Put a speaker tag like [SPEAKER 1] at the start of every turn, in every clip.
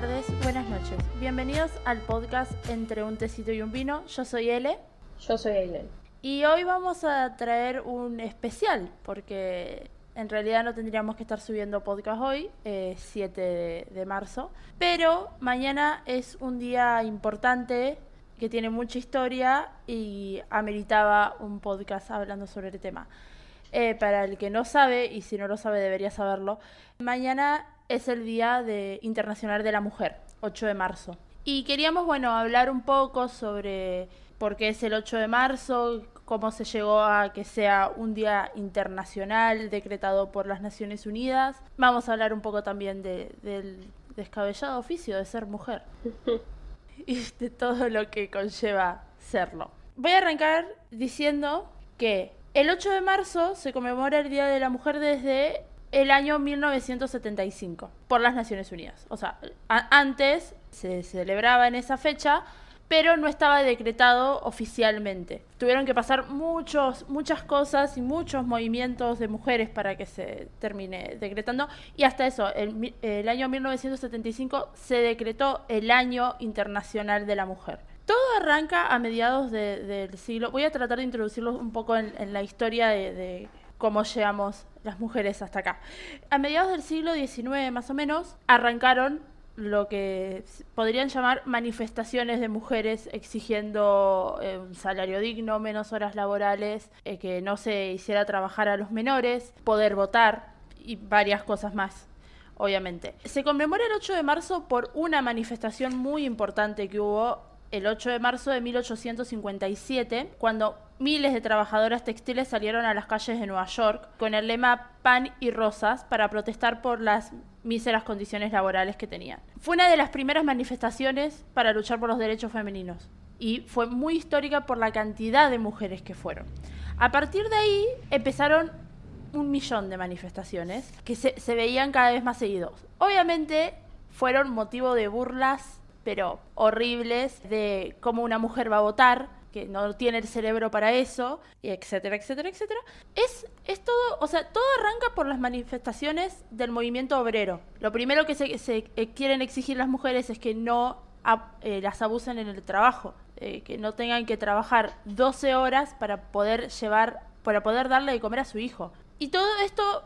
[SPEAKER 1] tardes, buenas noches. Bienvenidos al podcast Entre un tecito y un vino. Yo soy Ele.
[SPEAKER 2] Yo soy Aileen.
[SPEAKER 1] Y hoy vamos a traer un especial, porque en realidad no tendríamos que estar subiendo podcast hoy, eh, 7 de, de marzo. Pero mañana es un día importante que tiene mucha historia y ameritaba un podcast hablando sobre el tema. Eh, para el que no sabe, y si no lo sabe debería saberlo, mañana es el Día de Internacional de la Mujer, 8 de marzo. Y queríamos, bueno, hablar un poco sobre por qué es el 8 de marzo, cómo se llegó a que sea un día internacional decretado por las Naciones Unidas. Vamos a hablar un poco también de- del descabellado oficio de ser mujer y de todo lo que conlleva serlo. Voy a arrancar diciendo que el 8 de marzo se conmemora el Día de la Mujer desde el año 1975 por las Naciones Unidas. O sea, antes se celebraba en esa fecha, pero no estaba decretado oficialmente. Tuvieron que pasar muchos, muchas cosas y muchos movimientos de mujeres para que se termine decretando. Y hasta eso, el, año 1975 se decretó el Año Internacional de la Mujer. Todo arranca a mediados de- del siglo. Voy a tratar de introducirlo un poco en, en la historia de, de cómo llegamos las mujeres hasta acá. A mediados del siglo XIX, más o menos, arrancaron lo que podrían llamar manifestaciones de mujeres exigiendo eh, un salario digno, menos horas laborales, eh, que no se hiciera trabajar a los menores, poder votar y varias cosas más obviamente. Se conmemora el 8 de marzo por una manifestación muy importante que hubo el 8 de marzo de 1857, cuando miles de trabajadoras textiles salieron a las calles de Nueva York con el lema pan y rosas para protestar por las míseras condiciones laborales que tenían. Fue una de las primeras manifestaciones para luchar por los derechos femeninos y fue muy histórica por la cantidad de mujeres que fueron. A partir de ahí empezaron un millón de manifestaciones que se, se veían cada vez más seguidos. Obviamente fueron motivo de burlas, pero horribles, de cómo una mujer va a votar, que no tiene el cerebro para eso, etcétera, etcétera, etcétera. Es, es todo, o sea, todo arranca por las manifestaciones del movimiento obrero. Lo primero que se, eh, quieren exigir las mujeres es que no eh, las abusen en el trabajo, eh, que no tengan que trabajar 12 horas para poder llevar, para poder darle de comer a su hijo. Y todo esto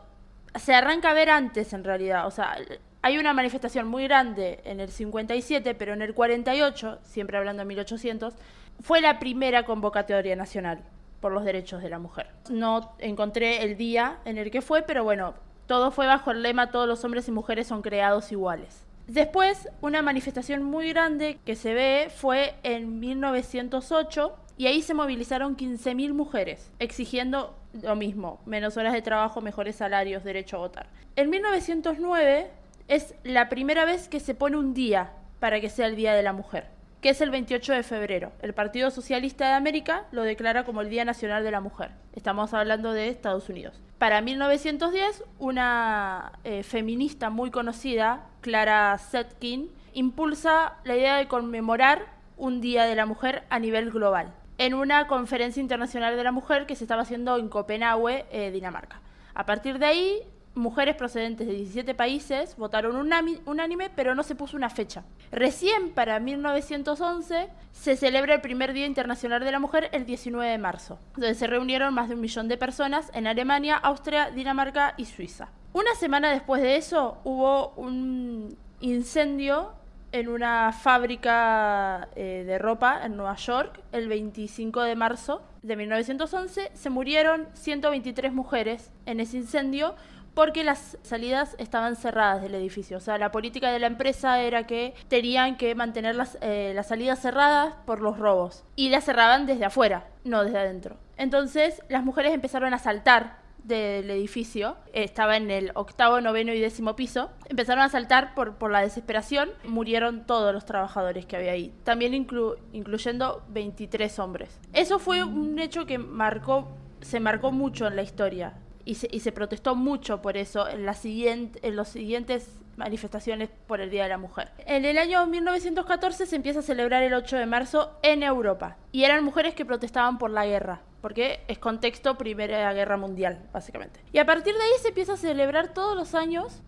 [SPEAKER 1] se arranca a ver antes en realidad, o sea, hay una manifestación muy grande en el 57, pero en el 48, siempre hablando de 1800, fue la primera convocatoria nacional por los derechos de la mujer. No encontré el día en el que fue, pero bueno, todo fue bajo el lema todos los hombres y mujeres son creados iguales. Después, una manifestación muy grande que se ve fue en 1908 y ahí se movilizaron 15.000 mujeres exigiendo lo mismo, menos horas de trabajo, mejores salarios, derecho a votar. En 1909 es la primera vez que se pone un día para que sea el Día de la Mujer, que es el 28 de febrero. El Partido Socialista de América lo declara como el Día Nacional de la Mujer. Estamos hablando de Estados Unidos. Para 1910, una eh, feminista muy conocida, Clara Zetkin, impulsa la idea de conmemorar un Día de la Mujer a nivel global, en una conferencia internacional de la mujer que se estaba haciendo en Copenhague, eh, Dinamarca. A partir de ahí, mujeres procedentes de 17 países votaron unánime, pero no se puso una fecha. Recién para 1911 se celebra el primer Día Internacional de la Mujer el 19 de marzo, donde se reunieron más de un millón de personas en Alemania, Austria, Dinamarca y Suiza. Una semana después de eso hubo un incendio en una fábrica eh, de ropa en Nueva York el 25 de marzo de 1911. Se murieron 123 mujeres en ese incendio porque las salidas estaban cerradas del edificio. O sea, la política de la empresa era que tenían que mantener las, eh, las salidas cerradas por los robos. Y las cerraban desde afuera, no desde adentro. Entonces las mujeres empezaron a saltar del edificio, estaba en el octavo, noveno y décimo piso, empezaron a saltar por, por la desesperación, murieron todos los trabajadores que había ahí, también inclu- incluyendo 23 hombres. Eso fue un hecho que marcó, se marcó mucho en la historia y se, y se protestó mucho por eso en, la siguiente, en los siguientes manifestaciones por el Día de la Mujer. En el año 1914 se empieza a celebrar el 8 de marzo en Europa y eran mujeres que protestaban por la guerra porque es contexto Primera Guerra Mundial, básicamente. Y a partir de ahí se empieza a celebrar todos los años.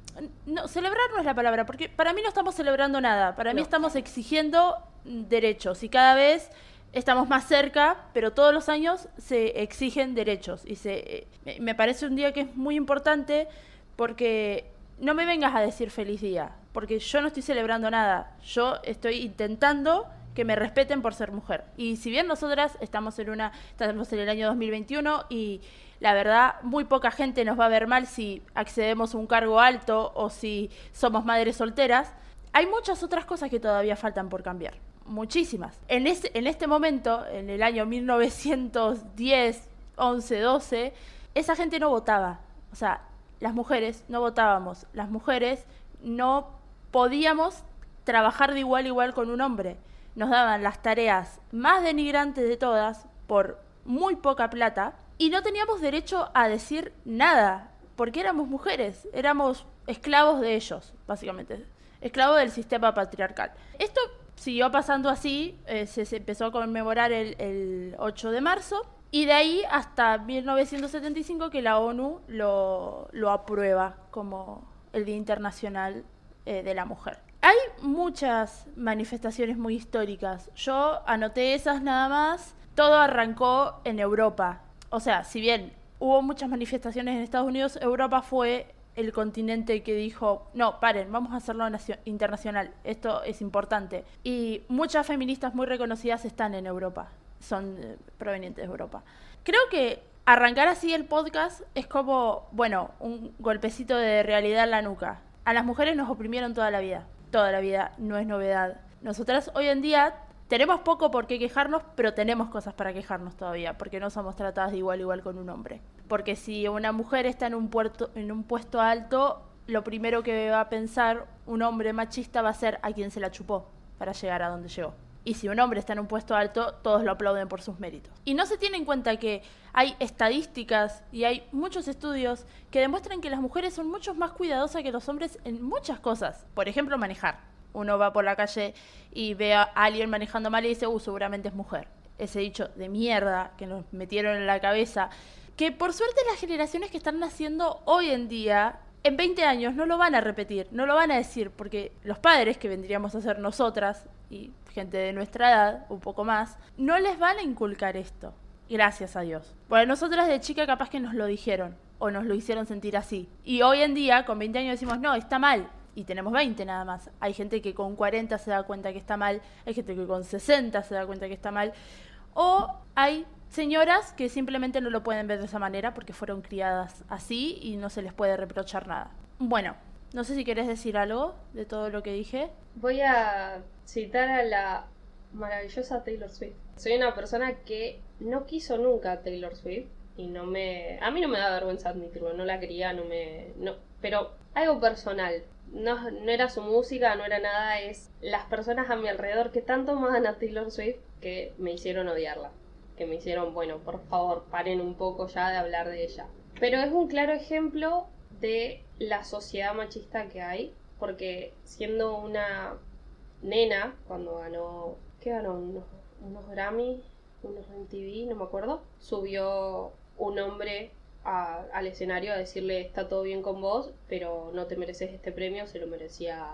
[SPEAKER 1] No, celebrar no es la palabra, porque para mí no estamos celebrando nada, para mí estamos exigiendo derechos y cada vez estamos más cerca, pero todos los años se exigen derechos y se me parece un día que es muy importante porque no me vengas a decir feliz día, porque yo no estoy celebrando nada, yo estoy intentando que me respeten por ser mujer. Y si bien nosotras estamos en una estamos en el año 2021 y la verdad muy poca gente nos va a ver mal si accedemos a un cargo alto o si somos madres solteras, hay muchas otras cosas que todavía faltan por cambiar. Muchísimas. En, este, en momento, en el año 1910, 11, 12, esa gente no votaba. O sea, las mujeres no votábamos. Las mujeres no podíamos trabajar de igual a igual con un hombre nos daban las tareas más denigrantes de todas por muy poca plata y no teníamos derecho a decir nada, porque éramos mujeres, éramos esclavos de ellos, básicamente, esclavos del sistema patriarcal. Esto siguió pasando así, eh, se, empezó a conmemorar el, 8 de marzo y de ahí hasta 1975 que la ONU lo, aprueba como el Día Internacional eh, de la Mujer. Hay muchas manifestaciones muy históricas. Yo anoté esas nada más. Todo arrancó en Europa. O sea, si bien hubo muchas manifestaciones en Estados Unidos, Europa fue el continente que dijo, no, paren, vamos a hacerlo internacional, esto es importante. Y muchas feministas muy reconocidas están en Europa, son eh, provenientes de Europa. Creo que arrancar así el podcast es como, bueno, un golpecito de realidad en la nuca. A las mujeres nos oprimieron toda la vida toda la vida, no es novedad. Nosotras hoy en día tenemos poco por qué quejarnos, pero tenemos cosas para quejarnos todavía, porque no somos tratadas de igual a igual con un hombre. Porque si una mujer está en un, puerto, en un puesto alto, lo primero que va a pensar un hombre machista va a ser a quien se la chupó para llegar a donde llegó. Y si un hombre está en un puesto alto, todos lo aplauden por sus méritos. Y no se tiene en cuenta que hay estadísticas y hay muchos estudios que demuestran que las mujeres son mucho más cuidadosas que los hombres en muchas cosas. Por ejemplo, manejar. Uno va por la calle y ve a alguien manejando mal y dice, uh, seguramente es mujer. Ese dicho de mierda que nos metieron en la cabeza. Que por suerte las generaciones que están naciendo hoy en día en 20 años no lo van a repetir, no lo van a decir, porque los padres, que vendríamos a ser nosotras, y gente de nuestra edad, un poco más, no les van a inculcar esto. Gracias a Dios. Bueno, nosotras de chica capaz que nos lo dijeron, o nos lo hicieron sentir así. Y hoy en día, con 20 años, decimos, no, está mal. Y tenemos 20 nada más. Hay gente que con 40 se da cuenta que está mal, hay gente que con 60 se da cuenta que está mal. O hay señoras que simplemente no lo pueden ver de esa manera porque fueron criadas así y no se les puede reprochar nada. Bueno, no sé si querés decir algo de todo lo que dije.
[SPEAKER 2] Voy a citar a la maravillosa Taylor Swift. Soy una persona que no quiso nunca Taylor Swift y no me a mí no me da vergüenza admitirlo, no la quería, no me no, pero algo personal. No, no era su música, no era nada, es las personas a mi alrededor que tanto aman a Taylor Swift que me hicieron odiarla que me hicieron, bueno, por favor, paren un poco ya de hablar de ella. Pero es un claro ejemplo de la sociedad machista que hay, porque siendo una nena, cuando ganó, ¿qué ganó? Unos, unos unos MTV, no me acuerdo, subió un hombre al escenario a decirle está todo bien con vos, pero no te mereces este premio, se lo merecía,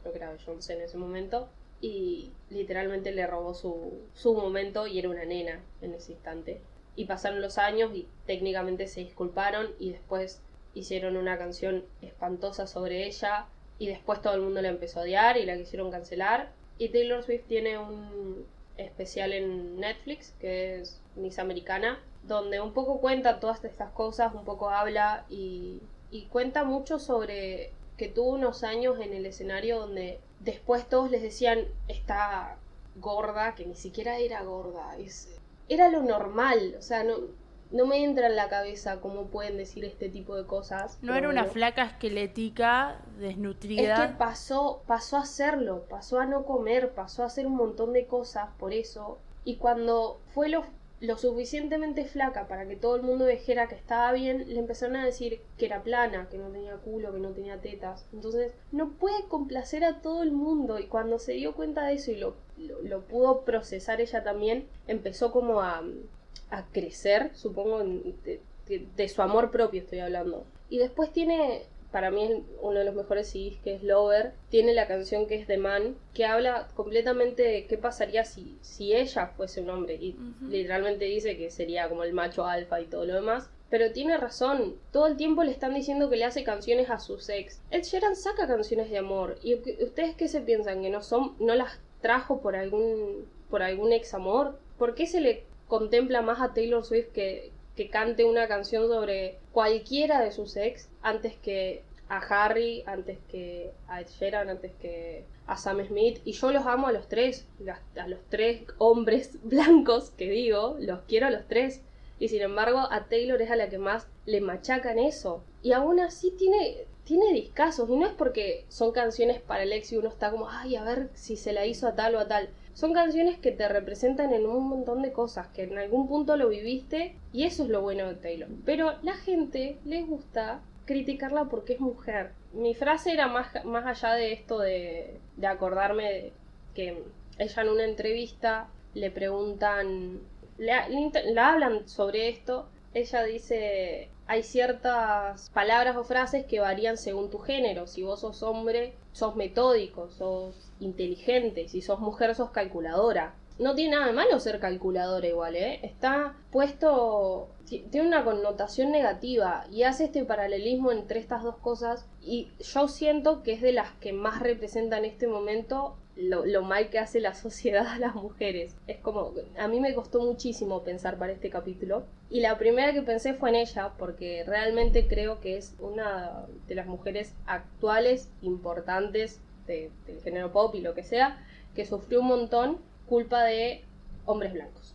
[SPEAKER 2] creo que era Beyoncé en ese momento y literalmente le robó su, su momento y era una nena en ese instante. Y pasaron los años y técnicamente se disculparon y después hicieron una canción espantosa sobre ella y después todo el mundo la empezó a odiar y la quisieron cancelar. Y Taylor Swift tiene un especial en Netflix que es Miss Americana, donde un poco cuenta todas estas cosas, un poco habla y, y cuenta mucho sobre que tuvo unos años en el escenario donde después todos les decían está gorda, que ni siquiera era gorda, es, era lo normal, o sea, no, no me entra en la cabeza cómo pueden decir este tipo de cosas.
[SPEAKER 1] No era una flaca esquelética, desnutrida.
[SPEAKER 2] Es que pasó, pasó a hacerlo, pasó a no comer, pasó a hacer un montón de cosas por eso. Y cuando fue lo lo suficientemente flaca para que todo el mundo dijera que estaba bien, le empezaron a decir que era plana, que no tenía culo, que no tenía tetas. Entonces, no puede complacer a todo el mundo. Y cuando se dio cuenta de eso y lo, lo, pudo procesar ella también, empezó como a, a crecer, supongo, de, su amor propio estoy hablando. Y después tiene, para mí es uno de los mejores CDs que es Lover, tiene la canción que es The Man, que habla completamente de qué pasaría si, si ella fuese un hombre. Y literalmente dice que sería como el macho alfa y todo lo demás. Pero tiene razón, todo el tiempo le están diciendo que le hace canciones a sus ex. Ed Sheeran saca canciones de amor. ¿Y ustedes qué se piensan? ¿Que no son, no las trajo por algún, por algún ex amor? ¿Por qué se le contempla más a Taylor Swift que, que cante una canción sobre cualquiera de sus ex antes que a Harry, antes que a Ed Sheeran, antes que a Sam Smith. Y yo los amo a los tres, a los tres hombres blancos que digo, los quiero a los tres. Y sin embargo, a Taylor es a la que más le machacan eso. Y aún así tiene, tiene discasos. Y no es porque son canciones para el ex y uno está como, ay, a ver si se la hizo a tal o a tal. Son canciones que te representan en un montón de cosas, que en algún punto lo viviste y eso es lo bueno de Taylor. Pero la gente le gusta criticarla porque es mujer. Mi frase era más, más allá de esto de, de acordarme que ella en una entrevista le preguntan, le, la hablan sobre esto, ella dice, hay ciertas palabras o frases que varían según tu género. Si vos sos hombre, sos metódico, sos inteligente, si sos mujer sos calculadora. No tiene nada de malo ser calculadora igual, ¿eh? Está puesto, tiene una connotación negativa y hace este paralelismo entre estas dos cosas y yo siento que es de las que más representa en este momento lo, mal que hace la sociedad a las mujeres. Es como, a mí me costó muchísimo pensar para este capítulo. Y la primera que pensé fue en ella, porque realmente creo que es una de las mujeres actuales importantes del género pop y lo que sea, que sufrió un montón culpa de hombres blancos.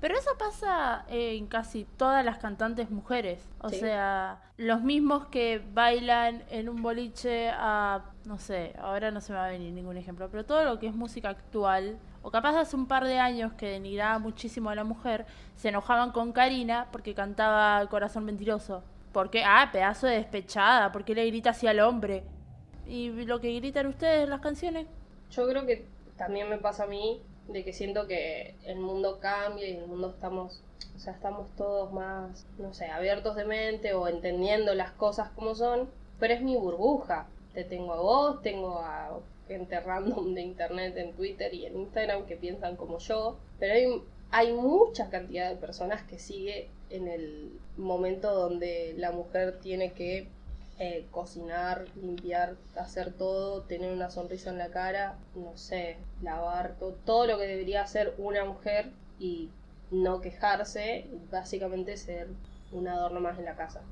[SPEAKER 1] Pero eso pasa en casi todas las cantantes mujeres. O sea, los mismos que bailan en un boliche a, no sé, ahora no se me va a venir ningún ejemplo, pero todo lo que es música actual, o capaz hace un par de años que denigraba muchísimo a la mujer, se enojaban con Karina porque cantaba Corazón Mentiroso. Porque, ah, pedazo de despechada, porque le grita así al hombre y lo que gritan ustedes en las canciones.
[SPEAKER 2] Yo creo que también me pasa a mí de que siento que el mundo cambia y el mundo estamos, o sea, estamos todos más, no sé, abiertos de mente o entendiendo las cosas como son, pero es mi burbuja. Te tengo a vos, tengo a gente random de internet en Twitter y en Instagram que piensan como yo, pero hay, hay mucha cantidad de personas que sigue en el momento donde la mujer tiene que eh, cocinar, limpiar, hacer todo, tener una sonrisa en la cara, no sé, lavar, todo, todo lo que debería hacer una mujer y no quejarse, básicamente ser un adorno más en la casa.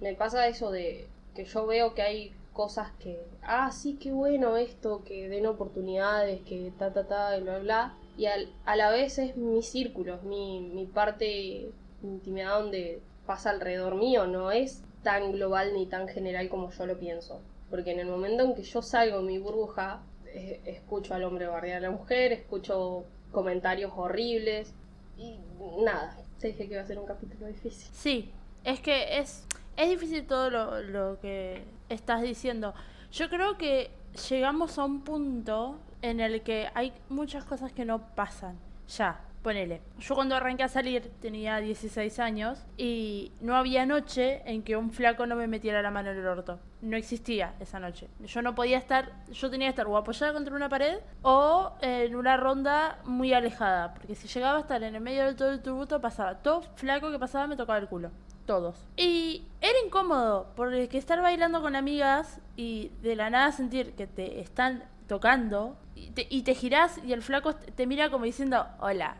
[SPEAKER 2] Me pasa eso de que yo veo que hay cosas que, ah, sí, qué bueno esto, que den oportunidades, que ta, ta, ta, y bla, bla, y a la vez es mi círculo, es mi, mi parte intimidad donde pasa alrededor mío, no es tan global ni tan general como yo lo pienso. Porque en el momento en que yo salgo de mi burbuja, eh, escucho al hombre bardear a la mujer, escucho comentarios horribles y nada. Te dije que iba a ser un capítulo difícil.
[SPEAKER 1] Sí, es que es, es difícil todo lo, lo que estás diciendo. Yo creo que llegamos a un punto en el que hay muchas cosas que no pasan ya. Ponele, yo cuando arranqué a salir tenía 16 años y no había noche en que un flaco no me metiera la mano en el orto. No existía esa noche. Yo no podía estar, yo tenía que estar o apoyada contra una pared o en una ronda muy alejada. Porque si llegaba a estar en el medio del todo el tributo pasaba. Todo flaco que pasaba me tocaba el culo. Todos. Y era incómodo porque estar bailando con amigas y de la nada sentir que te están tocando y te, y girás y el flaco te mira como diciendo, hola.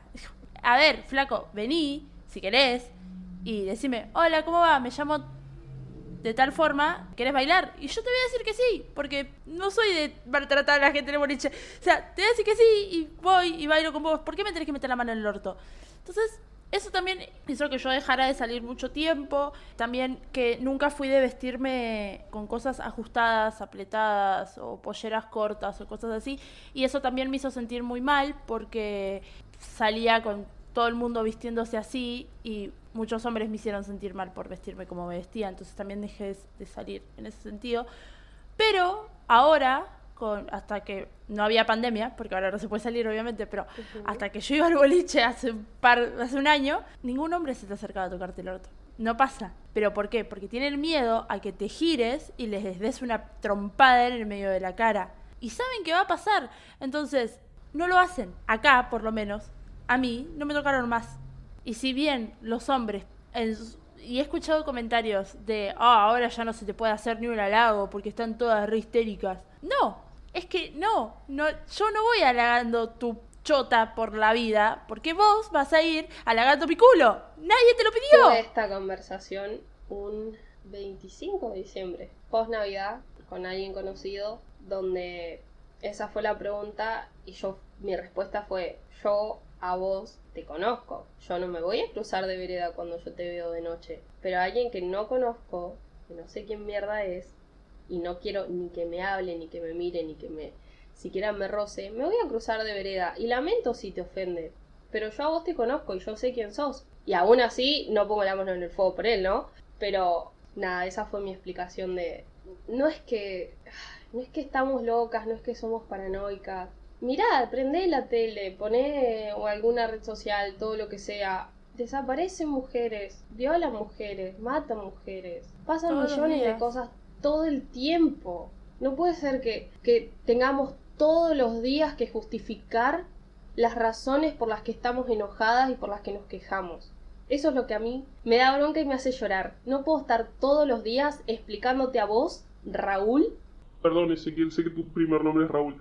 [SPEAKER 1] A ver, flaco, vení, si querés, y decime, hola, ¿cómo va? Me llamo de tal forma, ¿querés bailar? Y yo te voy a decir que sí, porque no soy de maltratar a la gente en el boliche. O sea, te voy a decir que sí y voy y bailo con vos. ¿Por qué me tenés que meter la mano en el orto? Entonces, eso también hizo que yo dejara de salir mucho tiempo. También que nunca fui de vestirme con cosas ajustadas, apretadas o polleras cortas o cosas así. Y eso también me hizo sentir muy mal porque salía con todo el mundo vistiéndose así y muchos hombres me hicieron sentir mal por vestirme como me vestía. Entonces también dejé de salir en ese sentido. Pero ahora con, hasta que no había pandemia, porque ahora no se puede salir obviamente, pero hasta que yo iba al boliche hace un par, hace un año, ningún hombre se te acercaba a tocarte el orto. No pasa. ¿Pero por qué? Porque tienen miedo a que te gires y les des una trompada en el medio de la cara. Y saben que va a pasar. Entonces, no lo hacen. Acá, por lo menos, a mí no me tocaron más. Y si bien los hombres, y he escuchado comentarios de, ah, ahora ya no se te puede hacer ni un halago porque están todas re histéricas. No, es que no, no, yo no voy halagando tu chota por la vida, porque vos vas a ir halagando mi culo. Nadie te lo pidió.
[SPEAKER 2] Tuve esta conversación un 25 de diciembre, post Navidad, con alguien conocido, donde esa fue la pregunta y yo mi respuesta fue yo a vos te conozco. Yo no me voy a cruzar de vereda cuando yo te veo de noche. Pero a alguien que no conozco, que no sé quién mierda es, y no quiero ni que me hable, ni que me mire, ni que me siquiera me roce, me voy a cruzar de vereda. Y lamento si te ofende. Pero yo a vos te conozco y yo sé quién sos. Y aún así no pongo la mano en el fuego por él, ¿no? Pero nada, esa fue mi explicación de... No es que... No es que estamos locas, no es que somos paranoicas. Mirá, prende la tele, poné o alguna red social, todo lo que sea. Desaparecen mujeres, violan mujeres, matan mujeres. Pasan millones de cosas todo el tiempo. No puede ser que, que tengamos todos los días que justificar las razones por las que estamos enojadas y por las que nos quejamos. Eso es lo que a mí me da bronca y me hace llorar. No puedo estar todos los días explicándote a vos, Raúl.
[SPEAKER 3] Perdón, Ezequiel, sé que tu primer nombre es Raúl.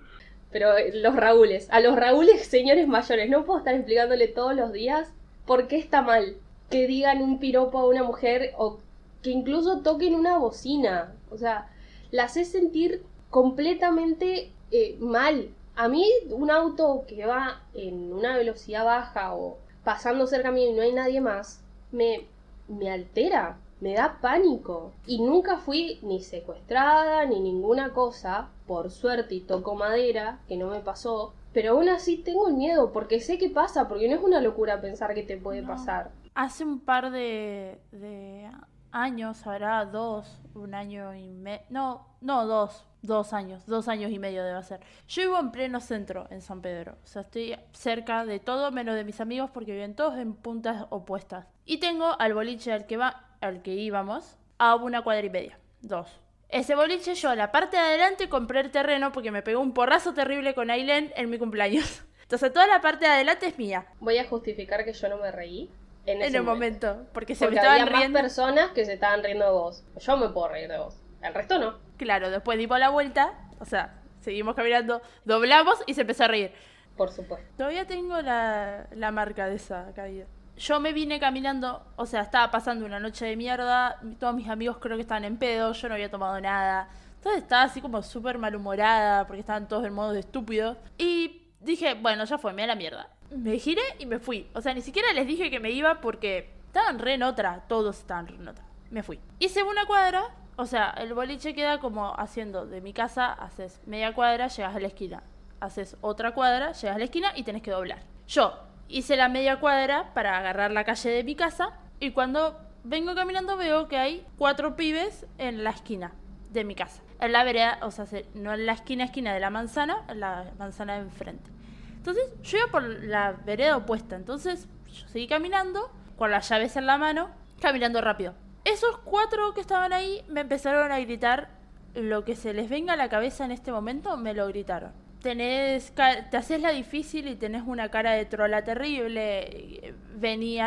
[SPEAKER 2] Pero eh, los Raúles, a los Raúles señores mayores, no puedo estar explicándole todos los días por qué está mal que digan un piropo a una mujer o que incluso toquen una bocina. O sea, la hace sentir completamente eh, mal. A mí un auto que va en una velocidad baja o pasando cerca mío y no hay nadie más, me, me altera, me da pánico. Y nunca fui ni secuestrada ni ninguna cosa, por suerte y toco madera, que no me pasó. Pero aún así tengo miedo, porque sé que pasa, porque no es una locura pensar que te puede pasar.
[SPEAKER 1] Hace un par de, de años, habrá dos, un año y medio, no, no, dos, dos años, dos años y medio debe ser. Yo vivo en pleno centro, en San Pedro, o sea, estoy cerca de todo menos de mis amigos porque viven todos en puntas opuestas. Y tengo al boliche al que, va, al que íbamos a una cuadra y media, dos. Ese boliche yo, la parte de adelante, compré el terreno porque me pegó un porrazo terrible con Aileen en mi cumpleaños. Entonces toda la parte de adelante es mía.
[SPEAKER 2] Voy a justificar que yo no me reí en,
[SPEAKER 1] el momento. porque se me
[SPEAKER 2] estaban
[SPEAKER 1] había
[SPEAKER 2] más personas que se estaban riendo de vos. Yo me puedo reír de vos. El resto no.
[SPEAKER 1] Claro, después dimos la vuelta, o sea, seguimos caminando, doblamos y se empezó a reír.
[SPEAKER 2] Por supuesto.
[SPEAKER 1] Todavía tengo la, la marca de esa caída. Yo me vine caminando, o sea, estaba pasando una noche de mierda, todos mis amigos creo que estaban en pedo, yo no había tomado nada. Entonces estaba así como súper malhumorada porque estaban todos en modo de estúpido. Y dije, bueno, ya fue, me da la mierda me giré y me fui. O sea, ni siquiera les dije que me iba porque estaban re en otra. Todos estaban re en otra. Me fui. Hice una cuadra. O sea, el boliche queda como haciendo de mi casa, haces media cuadra, llegas a la esquina. Haces otra cuadra, llegas a la esquina y tenés que doblar. Yo hice la media cuadra para agarrar la calle de mi casa y cuando vengo caminando veo que hay cuatro pibes en la esquina de mi casa. En la vereda, o sea, no en la esquina esquina de la manzana, en la manzana de enfrente. Entonces yo iba por la vereda opuesta. Entonces yo seguí caminando con las llaves en la mano, caminando rápido. Esos cuatro que estaban ahí me empezaron a gritar lo que se les venga a la cabeza en este momento, me lo gritaron. Tenés, te haces la difícil y tenés una cara de trola terrible. Vení,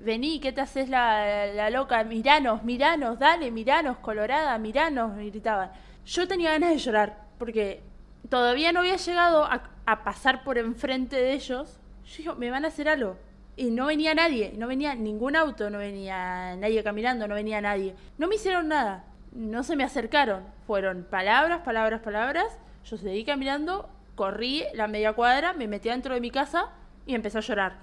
[SPEAKER 1] vení ¿qué te haces la, la, loca? Miranos, miranos, dale, miranos, colorada, miranos, me gritaban. Yo tenía ganas de llorar, porque todavía no había llegado a, pasar por enfrente de ellos. Yo digo, me van a hacer algo. Y no venía nadie, no venía ningún auto, no venía nadie caminando, no venía nadie. No me hicieron nada, no se me acercaron. Fueron palabras, palabras, palabras. Yo seguí caminando, corrí la media cuadra, me metí dentro de mi casa y empecé a llorar.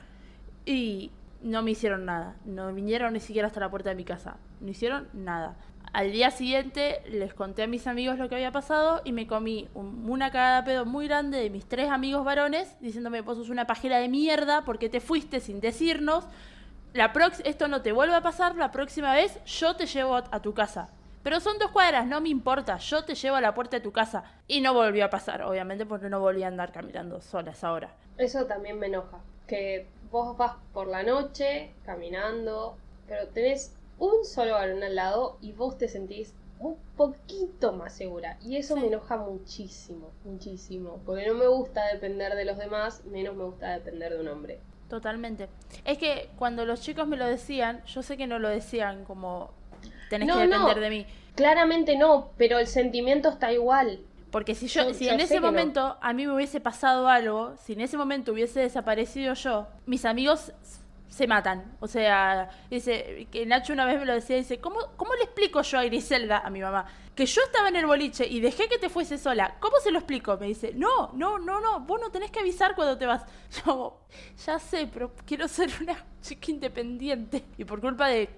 [SPEAKER 1] Y no me hicieron nada, no vinieron ni siquiera hasta la puerta de mi casa, no hicieron nada. Al día siguiente les conté a mis amigos lo que había pasado y me comí una cagada pedo muy grande de mis tres amigos varones diciéndome, vos sos una pajera de mierda porque te fuiste sin decirnos. La esto no te vuelve a pasar, la próxima vez yo te llevo a, tu casa. pero son dos cuadras, no me importa, yo te llevo a la puerta de tu casa. Y no volvió a pasar, obviamente, porque no volví a andar caminando solas ahora.
[SPEAKER 2] Eso también me enoja. Que vos vas por la noche caminando, pero tenés un solo varón al lado y vos te sentís un poquito más segura. Y eso me enoja muchísimo, muchísimo. Porque no me gusta depender de los demás, menos me gusta depender de un hombre.
[SPEAKER 1] Totalmente. Es que cuando los chicos me lo decían, yo sé que no lo decían como tenés que depender de mí.
[SPEAKER 2] Claramente no, pero el sentimiento está igual.
[SPEAKER 1] Porque si yo, si en ese momento a mí me hubiese pasado algo, si en ese momento hubiese desaparecido yo, mis amigos se matan. O sea, dice, que Nacho una vez me lo decía, dice, ¿cómo, ¿cómo le explico yo a Griselda, a mi mamá, que yo estaba en el boliche y dejé que te fuese sola? ¿Cómo se lo explico? Me dice, no, no, no, no, vos no tenés que avisar cuando te vas. Yo, ya sé, pero quiero ser una chica independiente. Y por culpa de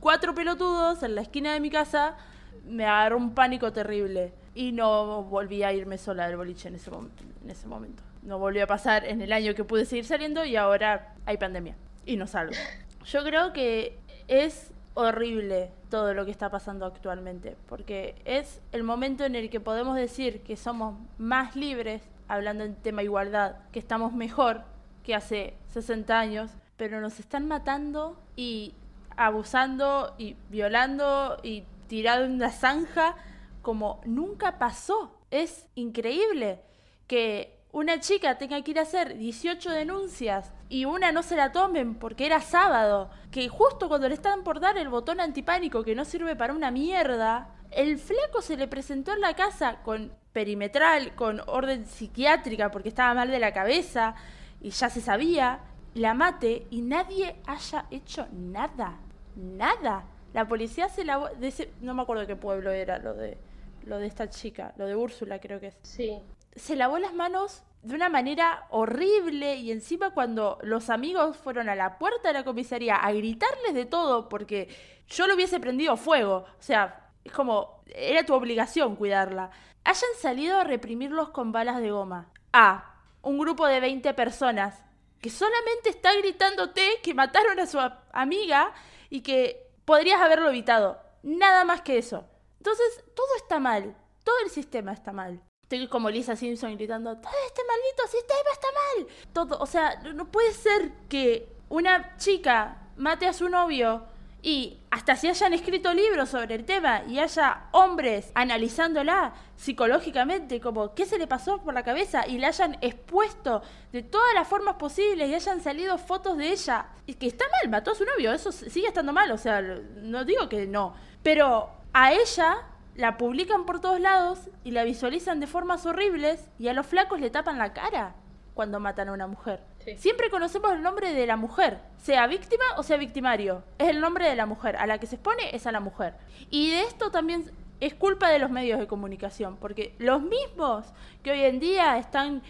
[SPEAKER 1] cuatro pelotudos en la esquina de mi casa, me agarró un pánico terrible. Y no volví a irme sola del boliche en ese, en ese momento. No volvió a pasar en el año que pude seguir saliendo y ahora hay pandemia y no salgo. Yo creo que es horrible todo lo que está pasando actualmente, porque es el momento en el que podemos decir que somos más libres, hablando en tema igualdad, que estamos mejor que hace 60 años, pero nos están matando y abusando y violando y tirando en la zanja como nunca pasó. Es increíble que una chica tenga que ir a hacer 18 denuncias y una no se la tomen porque era sábado, que justo cuando le están por dar el botón antipánico que no sirve para una mierda, el flaco se le presentó en la casa con perimetral, con orden psiquiátrica porque estaba mal de la cabeza y ya se sabía, la mate y nadie haya hecho nada, nada. La policía se la de no me acuerdo qué pueblo era lo de lo de esta chica, lo de Úrsula creo que es.
[SPEAKER 2] Sí
[SPEAKER 1] se lavó las manos de una manera horrible y encima cuando los amigos fueron a la puerta de la comisaría a gritarles de todo porque yo lo hubiese prendido fuego, o sea, es como era tu obligación cuidarla, hayan salido a reprimirlos con balas de goma. A. Un grupo de 20 personas que solamente está gritándote que mataron a su amiga y que podrías haberlo evitado. Nada más que eso. Entonces, todo está mal. Todo el sistema está mal. Estoy como Lisa Simpson gritando, todo este maldito sistema está mal. Todo, o sea, no puede ser que una chica mate a su novio y hasta si hayan escrito libros sobre el tema y haya hombres analizándola psicológicamente, como qué se le pasó por la cabeza y le hayan expuesto de todas las formas posibles y hayan salido fotos de ella, y que está mal, mató a su novio, eso sigue estando mal, o sea, no digo que no, pero a ella la publican por todos lados y la visualizan de formas horribles y a los flacos le tapan la cara cuando matan a una mujer. Siempre conocemos el nombre de la mujer, sea víctima o sea victimario. Es el nombre de la mujer. A la que se expone es a la mujer. Y de esto también es culpa de los medios de comunicación, porque los mismos que hoy en día están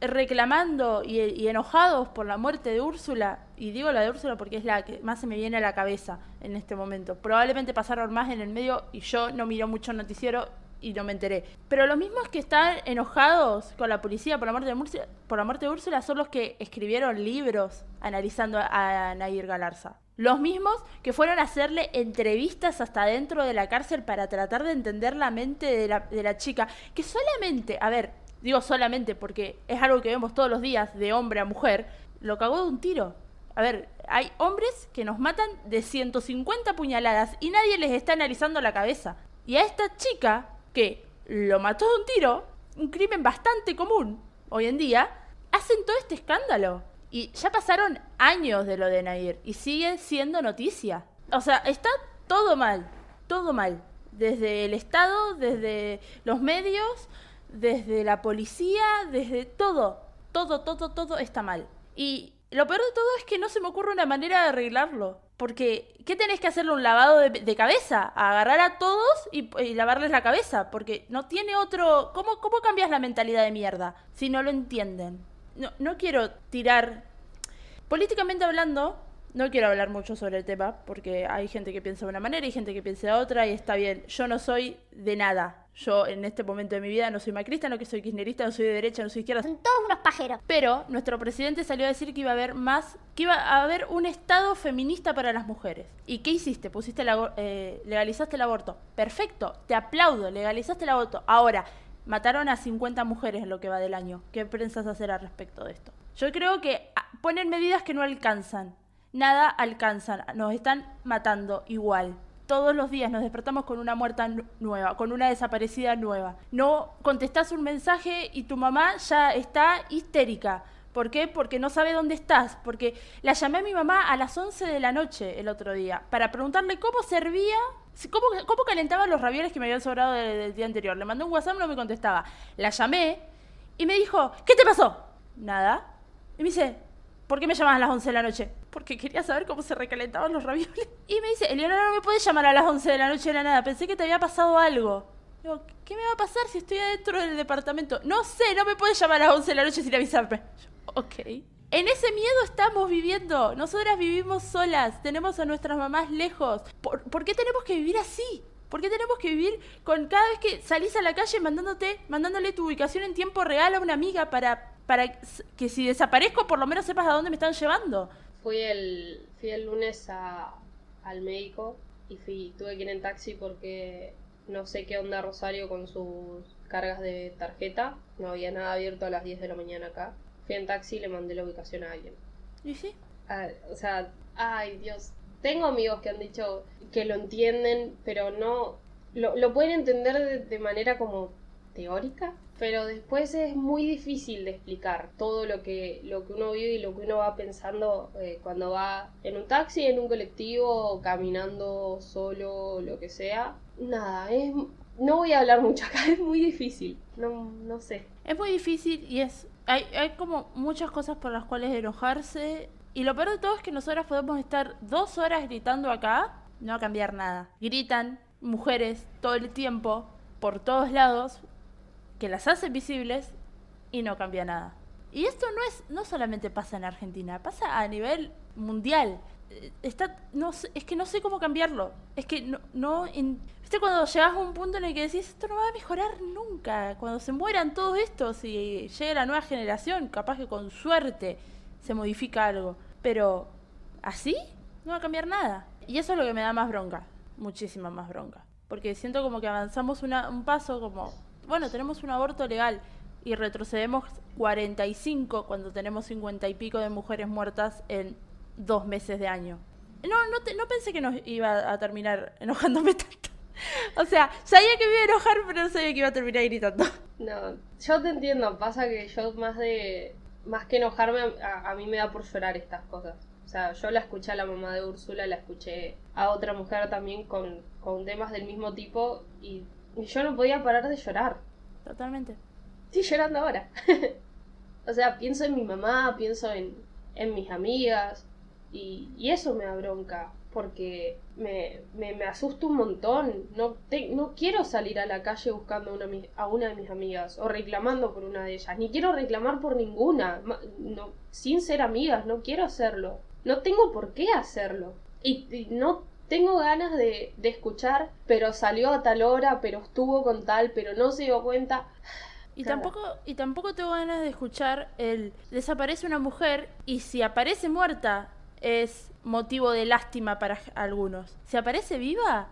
[SPEAKER 1] reclamando y, enojados por la muerte de Úrsula, y digo la de Úrsula porque es la que más se me viene a la cabeza en este momento. Probablemente pasaron más en el medio y yo no miro mucho noticiero y no me enteré. Pero los mismos que están enojados con la policía por la muerte de, Úrsula, por la muerte de Úrsula son los que escribieron libros analizando a, Nair Galarza. Los mismos que fueron a hacerle entrevistas hasta dentro de la cárcel para tratar de entender la mente de la, de la chica. Que solamente, a ver, digo solamente porque es algo que vemos todos los días de hombre a mujer, lo cagó de un tiro. A ver, hay hombres que nos matan de 150 puñaladas y nadie les está analizando la cabeza. Y a esta chica, que lo mató de un tiro, un crimen bastante común hoy en día, hacen todo este escándalo. Y ya pasaron años de lo de Nair y sigue siendo noticia. O sea, está todo mal, todo mal. Desde el Estado, desde los medios, desde la policía, desde todo, todo, todo, todo está mal. Y lo peor de todo es que no se me ocurre una manera de arreglarlo. Porque, ¿qué tenés que hacerle un lavado de, cabeza? Agarrar a todos y, lavarles la cabeza. Porque no tiene otro... ¿Cómo, ¿Cómo cambias la mentalidad de mierda si no lo entienden? No, no quiero tirar... Políticamente hablando, No quiero hablar mucho sobre el tema porque hay gente que piensa de una manera y gente que piensa de otra y está bien. Yo no soy de nada. Yo en este momento de mi vida no soy macrista, no que soy kirchnerista, no soy de derecha, no soy izquierda.
[SPEAKER 4] Son todos unos pajeros.
[SPEAKER 1] Pero nuestro presidente salió a decir que iba a haber más, que iba a haber un estado feminista para las mujeres. ¿Y qué hiciste? Pusiste la, eh, legalizaste el aborto. Perfecto, te aplaudo, legalizaste el aborto. Ahora, mataron a 50 mujeres en lo que va del año. ¿Qué piensas hacer al respecto de esto? Yo creo que ah, ponen medidas que no alcanzan. Nada alcanzan. Nos están matando igual. Todos los días nos despertamos con una muerta nu- nueva, con una desaparecida nueva. No contestás un mensaje y tu mamá ya está histérica. ¿Por qué? Porque no sabe dónde estás. Porque la llamé a mi mamá a las 11 de la noche el otro día para preguntarle cómo servía, cómo, cómo calentaba los ravioles que me habían sobrado de- del día anterior. Le mandé un WhatsApp, no me contestaba. La llamé y me dijo, ¿qué te pasó? Nada. Y me dice, ¿por qué me llamas a las 11 de la noche? Porque quería saber cómo se recalentaban los ravioles. Y me dice, Eleonora, no me puedes llamar a las 11 de la noche de la nada. Pensé que te había pasado algo. Digo, ¿qué me va a pasar si estoy adentro del departamento? No sé, no me puedes llamar a las 11 de la noche sin avisarme. Yo, ok. En ese miedo estamos viviendo. Nosotras vivimos solas. Tenemos a nuestras mamás lejos. ¿Por, por qué tenemos que vivir así? ¿Por qué tenemos que vivir con cada vez que salís a la calle mandándote, mandándole tu ubicación en tiempo real a una amiga para, para que si desaparezco por lo menos sepas a dónde me están llevando?
[SPEAKER 2] Fui el, fui el lunes a, al médico y fui, tuve que ir en taxi porque no sé qué onda Rosario con sus cargas de tarjeta. No había nada abierto a las 10 de la mañana acá. Fui en taxi y le mandé la ubicación a alguien.
[SPEAKER 1] ¿Y sí?
[SPEAKER 2] Ah, o sea, ay Dios. Tengo amigos que han dicho que lo entienden, pero no. Lo, lo pueden entender de, de manera como teórica, pero después es muy difícil de explicar todo lo que, lo que uno vive y lo que uno va pensando eh, cuando va en un taxi, en un colectivo, caminando solo, lo que sea. Nada, es. No voy a hablar mucho acá, es muy difícil. No, no sé.
[SPEAKER 1] Es muy difícil y es. Hay, hay como muchas cosas por las cuales enojarse. Y lo peor de todo es que nosotras podemos estar dos horas gritando acá, no va a cambiar nada. Gritan mujeres todo el tiempo, por todos lados, que las hacen visibles y no cambia nada. Y esto no es, no solamente pasa en Argentina, pasa a nivel mundial. Eh, Está, no es que no sé cómo cambiarlo. Es que no, no ¿Viste cuando llegas a un punto en el que decís esto no va a mejorar nunca? Cuando se mueran todos estos y llegue la nueva generación, capaz que con suerte se modifica algo. Pero así no va a cambiar nada. Y eso es lo que me da más bronca, muchísima más bronca. Porque siento como que avanzamos un paso como, bueno, tenemos un aborto legal y retrocedemos 45 cuando tenemos 50 y pico de mujeres muertas en dos meses de año. No, no, te- pensé que nos iba a terminar enojándome tanto. O sea, sabía que me iba a enojar, pero no sabía que iba a terminar gritando.
[SPEAKER 2] No, yo te entiendo, pasa que yo más de más que enojarme a, a mí me da por llorar estas cosas. O sea, yo la escuché a la mamá de Úrsula, la escuché a otra mujer también con, con temas del mismo tipo y, y yo no podía parar de llorar.
[SPEAKER 1] Totalmente.
[SPEAKER 2] Estoy llorando ahora. o sea, pienso en mi mamá, pienso en, en mis amigas y, y eso me da bronca porque me, me, me asusta un montón. No, te- no quiero salir a la calle buscando a una, a una de mis amigas o reclamando por una de ellas. Ni quiero reclamar por ninguna. No, sin ser amigas, no quiero hacerlo. No tengo por qué hacerlo. Y, y no tengo ganas de, de escuchar, pero salió a tal hora, pero estuvo con tal, pero no se dio cuenta.
[SPEAKER 1] Y
[SPEAKER 2] Claro.
[SPEAKER 1] tampoco, y tampoco tengo ganas de escuchar el desaparece una mujer y si aparece muerta es motivo de lástima para algunos. Si aparece viva,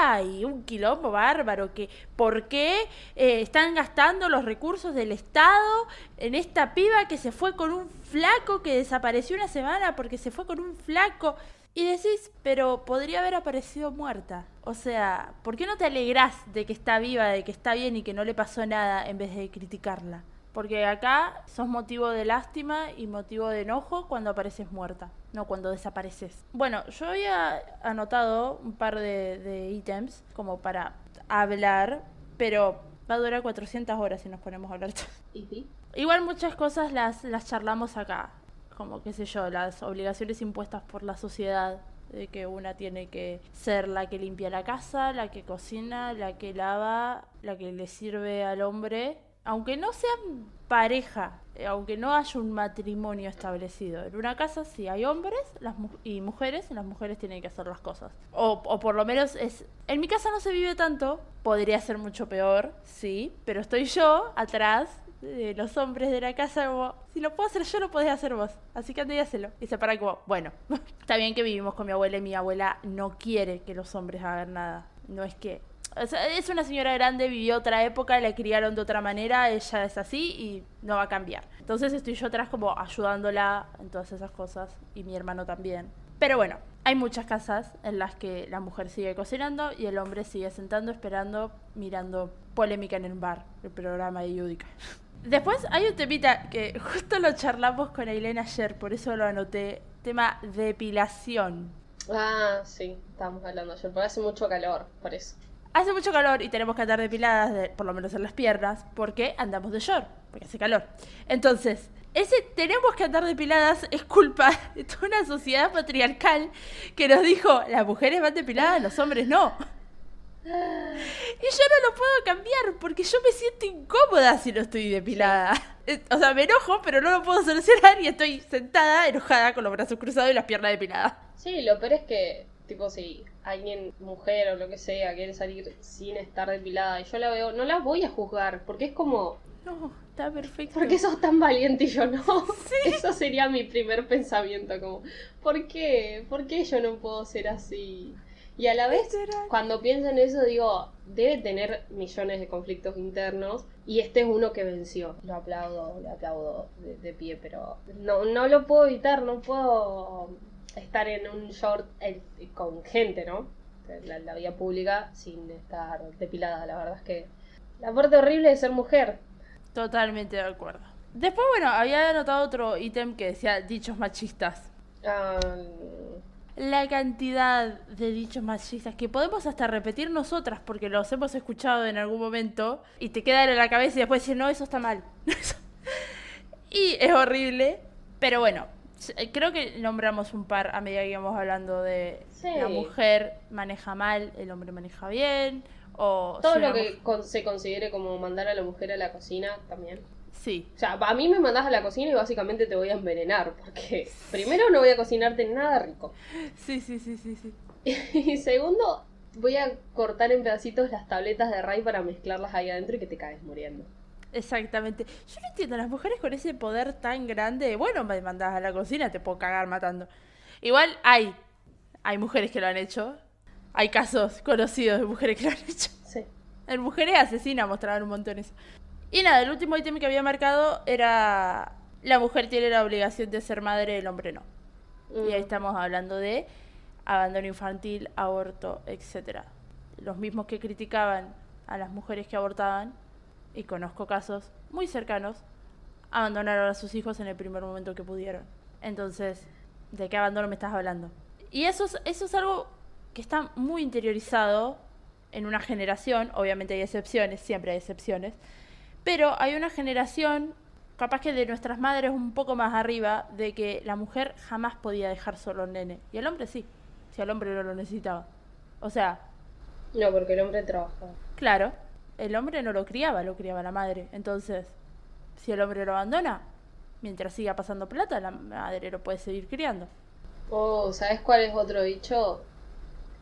[SPEAKER 1] ¡ay! Un quilombo bárbaro que ¿por qué eh, están gastando los recursos del Estado en esta piba que se fue con un flaco que desapareció una semana porque se fue con un flaco? Y decís, pero podría haber aparecido muerta. O sea, ¿por qué no te alegrás de que está viva, de que está bien y que no le pasó nada en vez de criticarla? Porque acá sos motivo de lástima y motivo de enojo cuando apareces muerta, no cuando desapareces. Bueno, yo había anotado un par de, de ítems como para hablar, pero va a durar 400 horas si nos ponemos a hablar.
[SPEAKER 2] ¿Y sí?
[SPEAKER 1] Igual muchas cosas las, las charlamos acá, como qué sé yo, las obligaciones impuestas por la sociedad, de que una tiene que ser la que limpia la casa, la que cocina, la que lava, la que le sirve al hombre, aunque no sean pareja, eh, aunque no haya un matrimonio establecido, en una casa sí hay hombres y mujeres, las mujeres tienen que hacer las cosas. O, o por lo menos es... En mi casa no se vive tanto, podría ser mucho peor, sí, pero estoy yo atrás de los hombres de la casa como, si lo puedo hacer yo, lo podés hacer vos. Así que andé y hacelo. Y se para como, bueno, está bien que vivimos con mi abuela y mi abuela no quiere que los hombres hagan nada. No es que... O sea, es una señora grande, vivió otra época, la criaron de otra manera, ella es así y no va a cambiar. Entonces estoy yo atrás como ayudándola en todas esas cosas y mi hermano también. Pero bueno, hay muchas casas en las que la mujer sigue cocinando y el hombre sigue sentando, esperando, mirando polémica en el bar, el programa de Yudica. Después hay un temita que justo lo charlamos con Ailén ayer, por eso lo anoté. Tema depilación.
[SPEAKER 2] Ah, sí, estábamos hablando ayer, porque hace mucho calor, por eso.
[SPEAKER 1] Hace mucho calor y tenemos que andar depiladas, de- por lo menos en las piernas, porque andamos de short, porque hace calor. Entonces, ese tenemos que andar depiladas es culpa de toda una sociedad patriarcal que nos dijo, las mujeres van depiladas, los hombres no. Y yo no lo puedo cambiar porque yo me siento incómoda si no estoy depilada. Eh, O sea, me enojo, pero no lo puedo solucionar y estoy sentada, enojada, con los brazos cruzados y las piernas depiladas.
[SPEAKER 2] Sí, lo peor es que, tipo, si alguien, mujer o lo que sea, quiere salir sin estar depilada y yo la veo, no la voy a juzgar, porque es como,
[SPEAKER 1] No, está perfecto.
[SPEAKER 2] ¿por qué sos tan valiente y yo no? Eso sería mi primer pensamiento, como, ¿por qué? ¿Por qué yo no puedo ser así? Y a la vez, cuando pienso en eso, digo, debe tener millones de conflictos internos y este es uno que venció. Lo aplaudo, lo aplaudo de, de pie, pero no, no lo puedo evitar, no puedo estar en un short eh, con gente, ¿no? La, la vía pública sin estar depilada, la verdad es que la parte horrible de ser mujer.
[SPEAKER 1] Totalmente de acuerdo. Después, bueno, había anotado otro ítem que decía dichos machistas.
[SPEAKER 2] Ah,
[SPEAKER 1] La cantidad de dichos machistas que podemos hasta repetir nosotras porque los hemos escuchado en algún momento y te quedan en la cabeza y después decir, no, eso está mal. y es horrible, pero bueno, s- creo que nombramos un par a medida que íbamos hablando de
[SPEAKER 2] Sí.
[SPEAKER 1] la mujer maneja mal, el hombre maneja bien, o...
[SPEAKER 2] todo
[SPEAKER 1] si
[SPEAKER 2] lo que se considere como mandar a la mujer a la cocina también.
[SPEAKER 1] Sí,
[SPEAKER 2] O sea, a mí me mandás a la cocina y básicamente te voy a envenenar, porque primero no voy a cocinarte nada rico.
[SPEAKER 1] sí, sí, sí, sí, sí.
[SPEAKER 2] Y segundo, voy a cortar en pedacitos las tabletas de Ray para mezclarlas ahí adentro y que te caes muriendo.
[SPEAKER 1] Exactamente. Yo no entiendo, las mujeres con ese poder tan grande, bueno, me mandás a la cocina, te puedo cagar matando. Igual hay, hay mujeres que lo han hecho. Hay casos conocidos de mujeres que lo han hecho.
[SPEAKER 2] Sí.
[SPEAKER 1] En mujeres asesinas mostraban un montón eso. Y nada, el último ítem que había marcado era la mujer tiene la obligación de ser madre, el hombre no. Y ahí
[SPEAKER 2] Mm.
[SPEAKER 1] estamos hablando de abandono infantil, aborto, etcétera. Los mismos que criticaban a las mujeres que abortaban, y conozco casos muy cercanos, abandonaron a sus hijos en el primer momento que pudieron. Entonces, ¿de qué abandono me estás hablando? Y eso es, eso es algo que está muy interiorizado en una generación, obviamente hay excepciones, siempre hay excepciones, pero hay una generación, capaz que de nuestras madres un poco más arriba, de que la mujer jamás podía dejar solo al nene. Y el hombre sí, si el hombre no lo necesitaba. O sea,
[SPEAKER 2] No, porque el hombre trabaja.
[SPEAKER 1] claro, el hombre no lo criaba, lo criaba la madre. Entonces, si el hombre lo abandona, mientras siga pasando plata, la madre lo puede seguir criando.
[SPEAKER 2] Oh, ¿sabes cuál es otro dicho?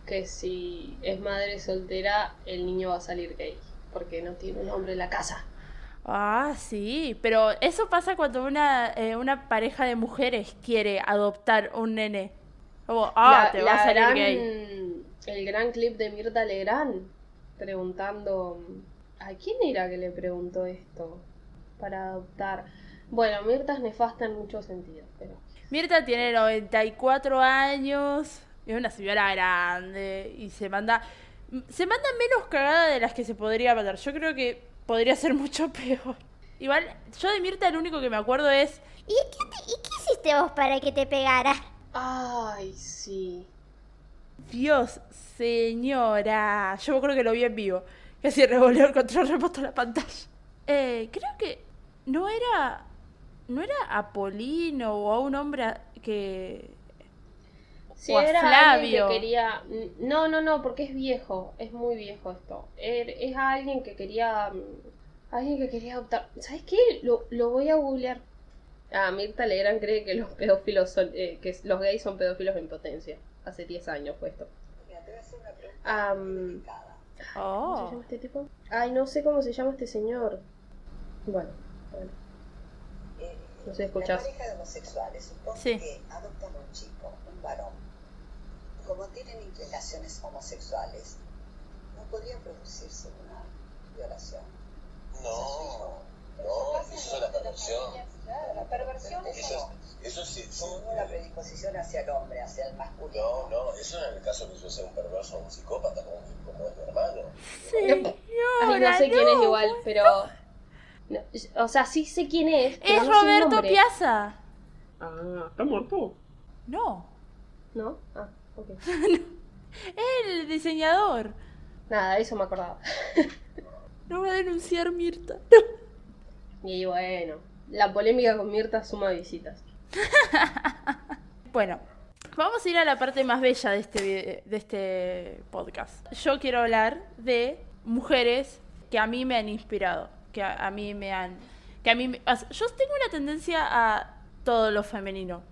[SPEAKER 2] Que si es madre soltera, el niño va a salir gay, porque no tiene un hombre en la casa.
[SPEAKER 1] Ah, sí, pero eso pasa cuando una, eh, una pareja de mujeres quiere adoptar un nene. Como, ah,
[SPEAKER 2] La-
[SPEAKER 1] te va a salir
[SPEAKER 2] gran-
[SPEAKER 1] gay.
[SPEAKER 2] El gran clip de Mirta Legrand preguntando. ¿A quién era que le preguntó esto? Para adoptar. Bueno, Mirta es nefasta en muchos sentidos, pero.
[SPEAKER 1] Mirta tiene 94 años, es una señora grande y se manda se manda menos cagada de las que se podría mandar. Yo creo que podría ser mucho peor. Igual, yo de Mirta lo único que me acuerdo es
[SPEAKER 4] ¿Y qué, te- y qué hiciste vos para que te pegara?
[SPEAKER 2] Ay, sí.
[SPEAKER 1] Dios, señora. Yo creo que lo vi en vivo. Casi revolvió el control remoto a la pantalla. Eh, creo que no era. No era Apolino o a un hombre que.
[SPEAKER 2] Si
[SPEAKER 1] O a
[SPEAKER 2] era
[SPEAKER 1] Flavio.
[SPEAKER 2] alguien que quería. No, no, no, porque es viejo. Es muy viejo esto. Er- Es a alguien que quería Alguien que quería adoptar. ¿Sabes qué? Lo, lo voy a googlear. Ah, Mirta Legrand cree que los pedófilos son, eh, que los gays son pedófilos en potencia. Hace 10 años fue esto. Am, ¿Cómo se
[SPEAKER 1] Oh.
[SPEAKER 2] llama este tipo? Ay, no sé cómo se llama este señor. Bueno, bueno. No sé, escuchás.
[SPEAKER 5] La pareja de homosexuales supone
[SPEAKER 1] Sí.
[SPEAKER 5] que adoptan un chico, un varón. Como tienen inclinaciones homosexuales, no podría producirse una violación.
[SPEAKER 6] No, no, eso es una perversión.
[SPEAKER 5] La perversión es
[SPEAKER 6] Eso,
[SPEAKER 5] como,
[SPEAKER 6] es- eso sí, sí.
[SPEAKER 5] como una predisposición hacia el hombre, hacia el masculino.
[SPEAKER 6] No, no, eso en el caso que yo sea un perverso o un psicópata, como, como es mi hermano.
[SPEAKER 2] Ay, no sé quién es igual, pero. no, o sea, sí sé quién es. pero
[SPEAKER 1] Es
[SPEAKER 2] no
[SPEAKER 1] Roberto. Piazza.
[SPEAKER 3] Ah, ¿está muerto?
[SPEAKER 1] No.
[SPEAKER 2] ¿No? Ah,
[SPEAKER 1] El diseñador.
[SPEAKER 2] Nada, eso me acordaba.
[SPEAKER 1] No va a denunciar Mirta.
[SPEAKER 2] Y bueno, la polémica con Mirta suma visitas.
[SPEAKER 1] Bueno, vamos a ir a la parte más bella de este, vide- de este podcast. Yo quiero hablar de mujeres que a mí me han inspirado, que a, a mí me han... Que a mí me- o sea, yo tengo una tendencia a todo lo femenino.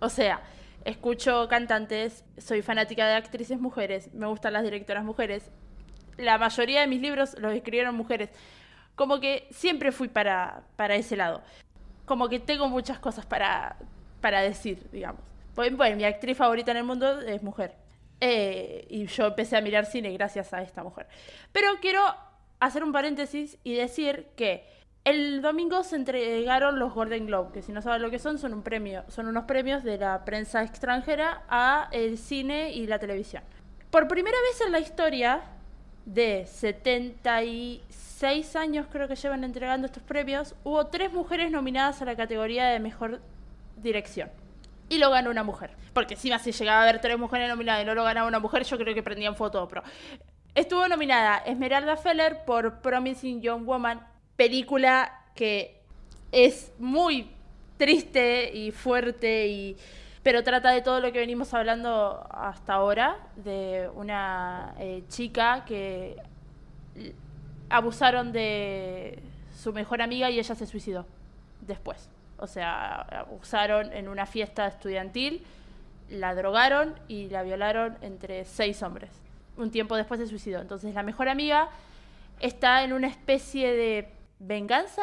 [SPEAKER 1] O sea, escucho cantantes, soy fanática de actrices mujeres, me gustan las directoras mujeres. La mayoría de mis libros los escribieron mujeres. Como que siempre fui para, para ese lado como que tengo muchas cosas para, para decir, digamos. Pues, bueno, mi actriz favorita en el mundo es mujer. Eh, y yo empecé a mirar cine gracias a esta mujer. Pero quiero hacer un paréntesis y decir que el domingo se entregaron los Golden Globe, que si no saben lo que son, son un premio, son unos premios de la prensa extranjera a el cine y la televisión. Por primera vez en la historia de 76 años creo que llevan entregando estos premios, hubo tres mujeres nominadas a la categoría de mejor dirección. Y lo ganó una mujer. Porque encima si llegaba a haber tres mujeres nominadas y no lo ganaba una mujer, yo creo que prendían foto pro. Estuvo nominada Esmeralda Feller por Promising Young Woman, película que es muy triste y fuerte y pero trata de todo lo que venimos hablando hasta ahora de una eh, chica que abusaron de su mejor amiga y ella se suicidó después. O sea, abusaron en una fiesta estudiantil, la drogaron y la violaron entre seis hombres. Un tiempo después se suicidó. Entonces la mejor amiga está en una especie de venganza,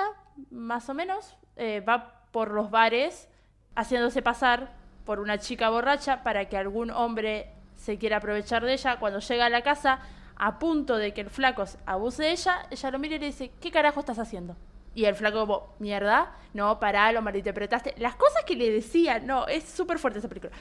[SPEAKER 1] más o menos. Eh, va por los bares haciéndose pasar por una chica borracha para que algún hombre se quiera aprovechar de ella. Cuando llega a la casa, a punto de que el flaco abuse de ella, ella lo mira y le dice, ¿qué carajo estás haciendo? Y el flaco como, mierda, no, pará, lo malinterpretaste. Las cosas que le decía, no, es súper fuerte esa película.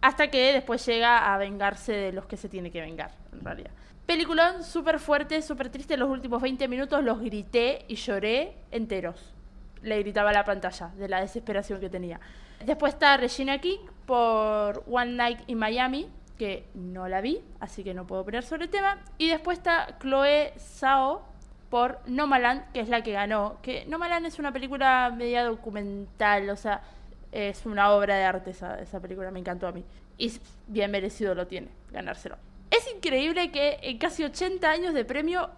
[SPEAKER 1] Hasta que después llega a vengarse de los que se tiene que vengar, en realidad. Peliculón súper fuerte, súper triste. Los últimos 20 minutos los grité y lloré enteros. Le gritaba a la pantalla de la desesperación que tenía. Después está Regina King por One Night in Miami, que no la vi, así que no puedo opinar sobre el tema. Y después está Chloe Zhao por Nomaland, que es la que ganó. Que Nomaland es una película media documental, o sea, es una obra de arte esa, esa película, me encantó a mí. Y bien merecido lo tiene, ganárselo. Es increíble que en casi 80 años de premio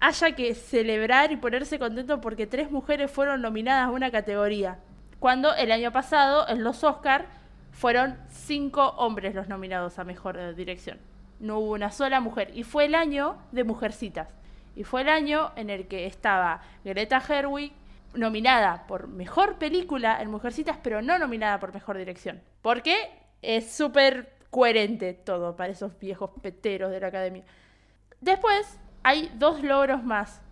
[SPEAKER 1] haya que celebrar y ponerse contento porque tres mujeres fueron nominadas a una categoría. Cuando el año pasado, en los Oscar, fueron cinco hombres los nominados a mejor eh, dirección. No hubo una sola mujer. Y fue el año de Mujercitas. Y fue el año en el que estaba Greta Gerwig nominada por mejor película en Mujercitas, pero no nominada por mejor dirección. Porque es súper coherente todo para esos viejos peteros de la academia. Después hay dos logros más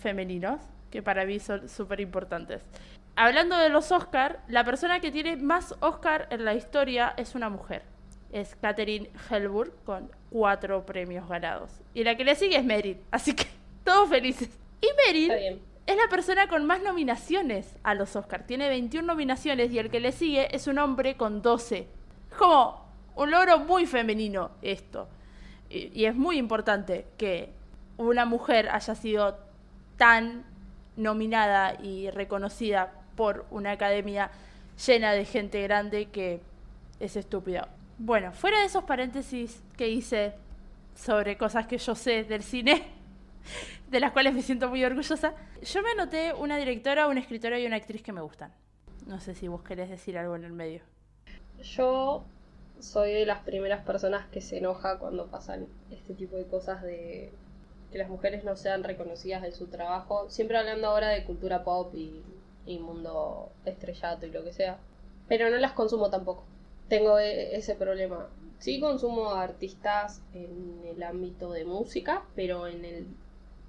[SPEAKER 1] femeninos que para mí son súper importantes. Hablando de los Oscar, la persona que tiene más Oscar en la historia es una mujer. Es Catherine Hellburg con cuatro premios ganados. Y la que le sigue es Meryl. Así que todos felices. Y Meryl es la persona con más nominaciones a los Oscar. Tiene 21 nominaciones y el que le sigue es un hombre con 12. Es como un logro muy femenino esto. Y, es muy importante que una mujer haya sido tan nominada y reconocida por una academia llena de gente grande que es estúpida. Bueno, fuera de esos paréntesis que hice sobre cosas que yo sé del cine, de las cuales me siento muy orgullosa. Yo me anoté una directora, una escritora y una actriz que me gustan. No sé si vos querés decir algo en el medio.
[SPEAKER 2] Yo soy de las primeras personas que se enoja cuando pasan este tipo de cosas de que las mujeres no sean reconocidas en su trabajo. Siempre hablando ahora de cultura pop y, mundo estrellato y lo que sea. Pero no las consumo tampoco. Tengo e- ese problema. Sí consumo artistas en el ámbito de música, pero en el,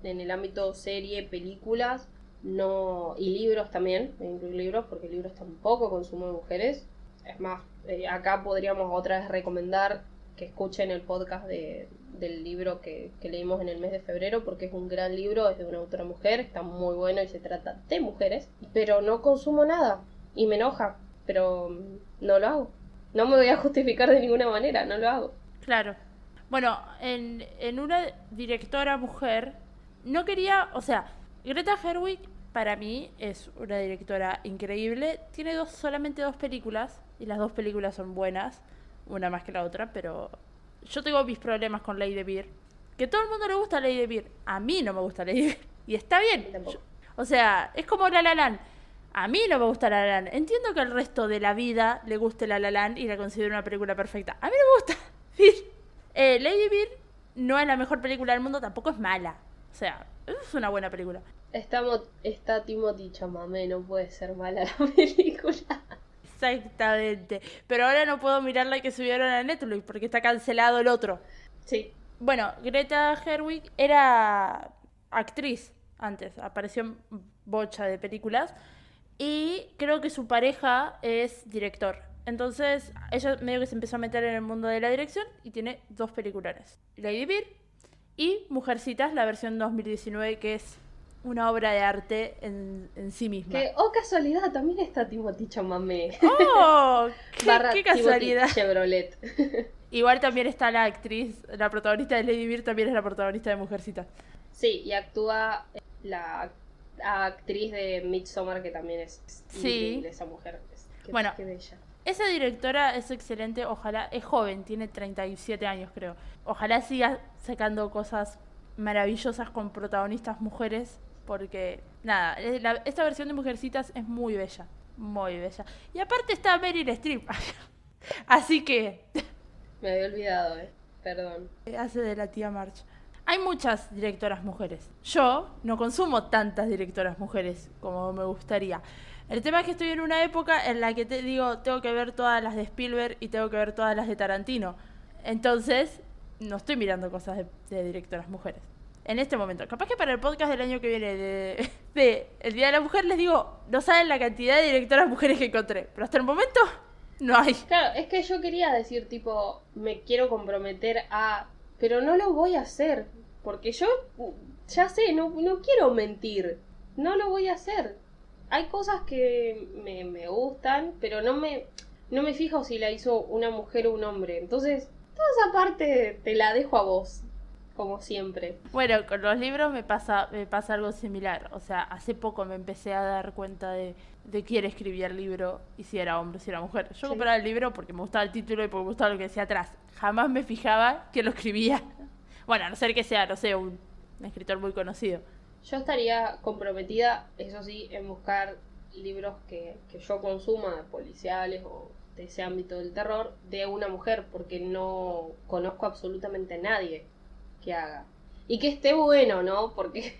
[SPEAKER 2] en el ámbito serie, películas, no y libros también, me incluyo libros porque libros tampoco consumo de mujeres. Es más, eh, acá podríamos otra vez recomendar que escuchen el podcast de, del libro que, leímos en el mes de febrero porque es un gran libro, es de una autora mujer, está muy bueno y se trata de mujeres, pero no consumo nada y me enoja, pero mm, no lo hago. No me voy a justificar de ninguna manera, no lo hago.
[SPEAKER 1] Claro. Bueno, en, en una directora mujer, no quería, o sea, Greta Gerwig para mí es una directora increíble. Tiene dos, solamente dos películas y las dos películas son buenas, una más que la otra, pero yo tengo mis problemas con Lady Beer. Que todo el mundo le gusta Lady Beer, a mí no me gusta Lady Beer y está bien. Yo- o sea, es como La La Land. A mí no me gusta La La Land. Entiendo que al resto de la vida le guste La La Land y la considero una película perfecta. A mí no me gusta. Eh, Lady Beer no es la mejor película del mundo, tampoco es mala. O sea, es una buena película.
[SPEAKER 2] Está, está Timothy Chamamé, no puede ser mala la película.
[SPEAKER 1] Exactamente. Pero ahora no puedo mirar la que subieron a Netflix porque está cancelado el otro.
[SPEAKER 2] Sí,
[SPEAKER 1] Bueno, Greta Gerwig era actriz antes, apareció en bocha de películas y creo que su pareja es director. Entonces, ella medio que se empezó a meter en el mundo de la dirección y tiene dos películas. Lady Bird y Mujercitas, la versión 2019, que es una obra de arte en, en sí misma.
[SPEAKER 2] que, oh casualidad, también está Timothy Chamamé.
[SPEAKER 1] ¡Oh! ¡Qué,
[SPEAKER 2] Barra
[SPEAKER 1] qué casualidad!
[SPEAKER 2] Chevrolet.
[SPEAKER 1] Igual también está la actriz, la protagonista de Lady Bird también es la protagonista de Mujercitas.
[SPEAKER 2] Sí, y actúa la actriz de Midsommar, que también es
[SPEAKER 1] Sí.
[SPEAKER 2] esa mujer. Es-
[SPEAKER 1] Bueno.
[SPEAKER 2] qué bella.
[SPEAKER 1] Esa directora es excelente, ojalá, es joven, tiene 37 años creo. Ojalá siga sacando cosas maravillosas con protagonistas mujeres, porque nada, eh, la- esta versión de Mujercitas es muy bella, muy bella. Y aparte está Meryl Streep, así que
[SPEAKER 2] Me había olvidado, eh. Perdón.
[SPEAKER 1] hace de la tía March. Hay muchas directoras mujeres. Yo no consumo tantas directoras mujeres como me gustaría. El tema es que estoy en una época en la que te digo, tengo que ver todas las de Spielberg y tengo que ver todas las de Tarantino. Entonces, no estoy mirando cosas de, de directoras mujeres. En este momento. Capaz que para el podcast del año que viene de, El Día de la Mujer les digo, no saben la cantidad de directoras mujeres que encontré. Pero hasta el momento, no hay.
[SPEAKER 2] Claro, es que yo quería decir, tipo, me quiero comprometer a. Pero no lo voy a hacer. Porque yo ya sé, no, no quiero mentir. No lo voy a hacer. Hay cosas que me, me gustan, pero no me, no me fijo si la hizo una mujer o un hombre. Entonces, toda esa parte te la dejo a vos. Como siempre.
[SPEAKER 1] Bueno, con los libros me pasa, me pasa algo similar. O sea, hace poco me empecé a dar cuenta de, de quién escribía el libro y si era hombre o si era mujer. Yo
[SPEAKER 2] Sí.
[SPEAKER 1] compraba el libro porque me gustaba el título y porque me gustaba lo que decía atrás. Jamás me fijaba quién lo escribía. Bueno, a no ser que sea, no sé, un, un escritor muy conocido.
[SPEAKER 2] Yo estaría comprometida, eso sí, en buscar libros que, que yo consuma, policiales o de ese ámbito del terror, de una mujer, porque no conozco absolutamente a nadie que haga. Y que esté bueno, ¿no? Porque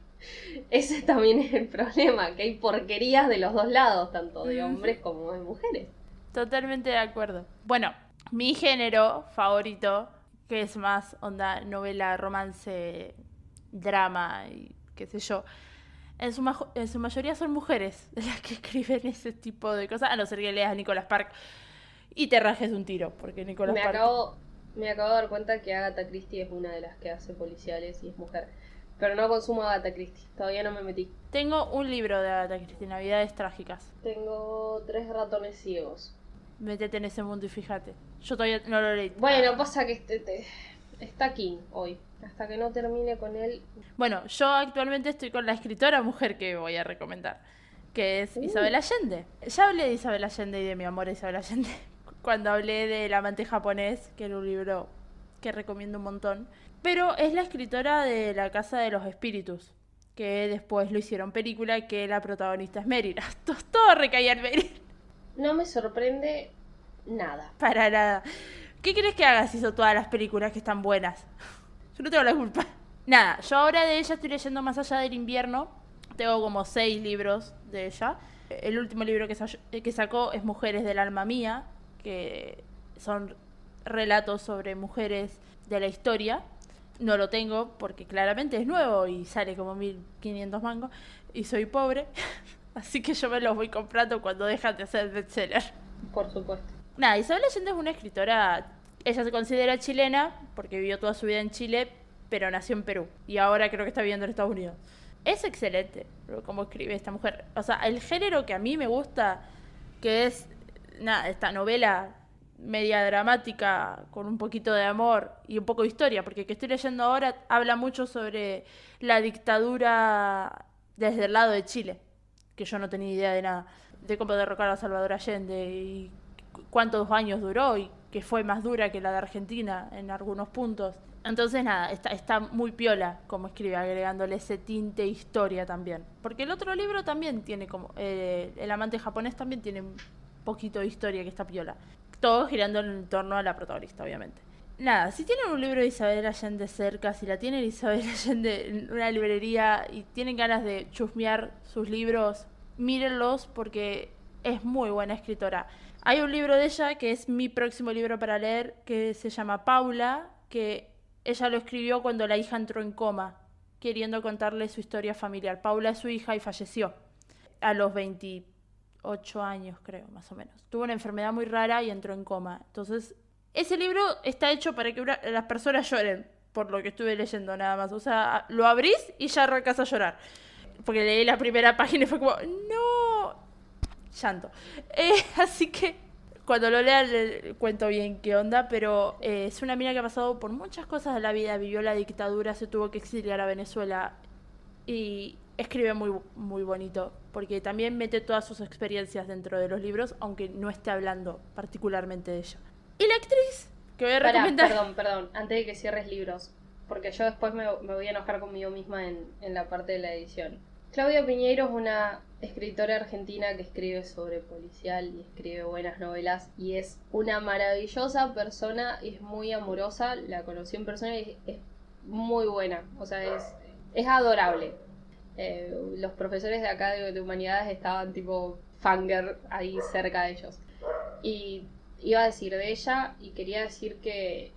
[SPEAKER 2] ese también es el problema, que hay porquerías de los dos lados, tanto de hombres como de mujeres.
[SPEAKER 1] Totalmente de acuerdo. Bueno, mi género favorito, que es más onda novela, romance, drama y qué sé yo, en su, en su mayoría son mujeres las que escriben ese tipo de cosas, a no ser que leas a Nicolas Park y te rajes un tiro, porque Nicolas
[SPEAKER 2] Me
[SPEAKER 1] Park...
[SPEAKER 2] acabo, me acabo de dar cuenta que Agatha Christie es una de las que hace policiales y es mujer. Pero no consumo Agatha Christie, todavía no me metí.
[SPEAKER 1] Tengo un libro de Agatha Christie, Navidades Trágicas.
[SPEAKER 2] Tengo tres ratones ciegos.
[SPEAKER 1] Métete en ese mundo y fíjate. Yo todavía no lo leí.
[SPEAKER 2] Bueno, pasa que este- te- está aquí hoy. Hasta que no termine con él.
[SPEAKER 1] Bueno, yo actualmente estoy con la escritora mujer que voy a recomendar, que es
[SPEAKER 2] Uh.
[SPEAKER 1] Isabel Allende. Ya hablé de Isabel Allende y de mi amor a Isabel Allende cuando hablé del amante japonés, que era un libro que recomiendo un montón. Pero es la escritora de La Casa de los Espíritus, que después lo hicieron película, que la protagonista es Meryl. Todo, recaía en Meryl.
[SPEAKER 2] No me sorprende nada.
[SPEAKER 1] Para nada. ¿Qué querés que haga si hizo todas las películas que están buenas? Yo no tengo la culpa. Nada, yo ahora de ella estoy leyendo Más allá del invierno. Tengo como seis libros de ella. El último libro que, sa- que sacó es Mujeres del alma mía, que son relatos sobre mujeres de la historia. No lo tengo porque claramente es nuevo y sale como 1500 mangos y soy pobre. Así que yo me los voy comprando cuando dejan de ser bestseller.
[SPEAKER 2] Por supuesto.
[SPEAKER 1] Nada, Isabel Allende es una escritora, ella se considera chilena porque vivió toda su vida en Chile, pero nació en Perú y ahora creo que está viviendo en Estados Unidos. Es excelente cómo escribe esta mujer. O sea, el género que a mí me gusta, que es nada, esta novela media dramática con un poquito de amor y un poco de historia, porque que estoy leyendo ahora habla mucho sobre la dictadura desde el lado de Chile, que yo no tenía idea de nada, de cómo derrocar a Salvador Allende y cu- cuántos años duró y que fue más dura que la de Argentina en algunos puntos. Entonces nada, está, está muy piola como escribe, agregándole ese tinte historia también. Porque el otro libro también tiene como, eh, El amante japonés también tiene poquito de historia que está piola. Todo girando en torno a la protagonista, obviamente. Nada, si tienen un libro de Isabel Allende cerca, si la tienen Isabel Allende en una librería y tienen ganas de chusmear sus libros, mírenlos porque es muy buena escritora. Hay un libro de ella que es mi próximo libro para leer que se llama Paula, que ella lo escribió cuando la hija entró en coma, queriendo contarle su historia familiar. Paula es su hija y falleció a los 28 años, creo, más o menos. Tuvo una enfermedad muy rara y entró en coma. Entonces, ese libro está hecho para que las personas lloren, por lo que estuve leyendo nada más. O sea, lo abrís y ya arrancas a llorar. Porque leí la primera página y fue como, no, llanto. Eh, así que cuando lo lea le cuento bien qué onda, pero eh, es una mina que ha pasado por muchas cosas de la vida, vivió la dictadura, se tuvo que exiliar a Venezuela y escribe muy, muy bonito, porque también mete todas sus experiencias dentro de los libros, aunque no esté hablando particularmente de ella. Y la actriz, que voy a
[SPEAKER 2] Pará,
[SPEAKER 1] recomendar...
[SPEAKER 2] perdón, perdón, antes de que cierres libros, porque yo después me, me voy a enojar conmigo misma en, en la parte de la edición. Claudia Piñeiro es una escritora argentina que escribe sobre policial y escribe buenas novelas y es una maravillosa persona, es muy amorosa, la conocí en persona y es, es muy buena, o sea, es, es adorable. Eh, los profesores de acá de, de humanidades estaban tipo fanger ahí cerca de ellos. Y iba a decir de ella y quería decir que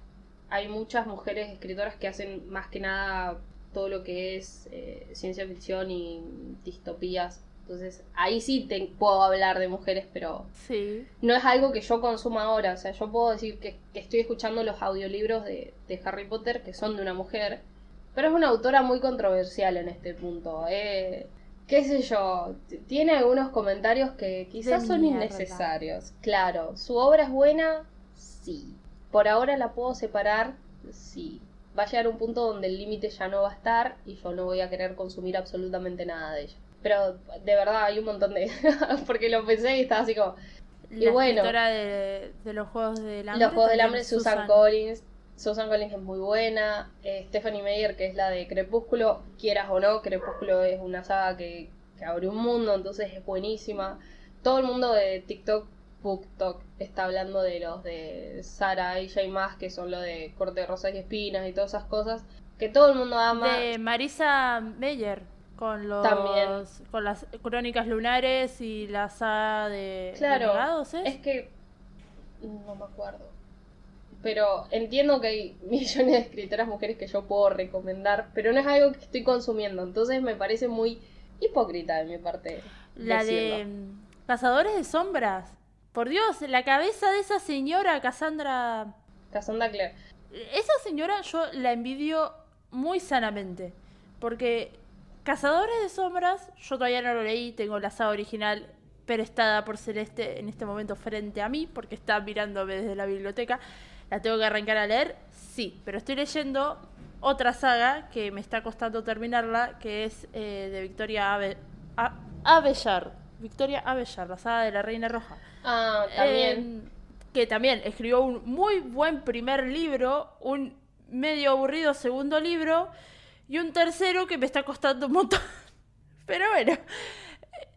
[SPEAKER 2] hay muchas mujeres escritoras que hacen más que nada todo lo que es eh, ciencia ficción y distopías. Entonces ahí sí te puedo hablar de mujeres, pero
[SPEAKER 1] Sí,
[SPEAKER 2] no es algo que yo consuma ahora. O sea, yo puedo decir que, que estoy escuchando los audiolibros de, de Harry Potter que son de una mujer, pero es una autora muy controversial en este punto. Eh, qué sé yo, tiene algunos comentarios que quizás
[SPEAKER 1] De
[SPEAKER 2] son
[SPEAKER 1] mierda.
[SPEAKER 2] innecesarios. Claro, su obra es buena, sí. Por ahora la puedo separar, sí. Va a llegar un punto donde el límite ya no va a estar y yo no voy a querer consumir absolutamente nada de ella. Pero de verdad hay un montón de... porque lo pensé y estaba así como... Y
[SPEAKER 1] la
[SPEAKER 2] bueno.
[SPEAKER 1] escritora de, de los Juegos del Hambre.
[SPEAKER 2] Los Juegos del Hambre, Susan, Collins. Susan Collins es muy buena. Eh, Stephanie Meyer, que es la de Crepúsculo, quieras o no, Crepúsculo es una saga que, que abre un mundo, entonces es buenísima. Todo el mundo de TikTok, BookTok, está hablando de los de Sara y Jay Más, que son los de Corte de Rosas y Espinas y todas esas cosas. Que todo el mundo ama.
[SPEAKER 1] De Marisa Meyer. Con los
[SPEAKER 2] También.
[SPEAKER 1] con las crónicas lunares y la saga de, de
[SPEAKER 2] Claro,
[SPEAKER 1] Negados, ¿es?
[SPEAKER 2] es que no me acuerdo. Pero entiendo que hay millones de escritoras mujeres que yo puedo recomendar, pero no es algo que estoy consumiendo, entonces me parece muy hipócrita de mi parte.
[SPEAKER 1] La de
[SPEAKER 2] decirlo.
[SPEAKER 1] mm, Cazadores de Sombras. Por Dios, la cabeza de esa señora, Cassandra.
[SPEAKER 2] Cassandra Clare.
[SPEAKER 1] Esa señora yo la envidio muy sanamente. Porque Cazadores de Sombras, yo todavía no lo leí, tengo la saga original prestada por Celeste en este momento frente a mí, porque está mirándome desde la biblioteca. ¿La tengo que arrancar a leer? Sí, pero estoy leyendo otra saga que me está costando terminarla, que es eh, de Victoria Ave A- Abellar. Victoria Abellar, la saga de la Reina Roja.
[SPEAKER 2] Ah, también.
[SPEAKER 1] Eh, que también escribió un muy buen primer libro, un medio aburrido segundo libro y un tercero que me está costando un montón. Pero bueno,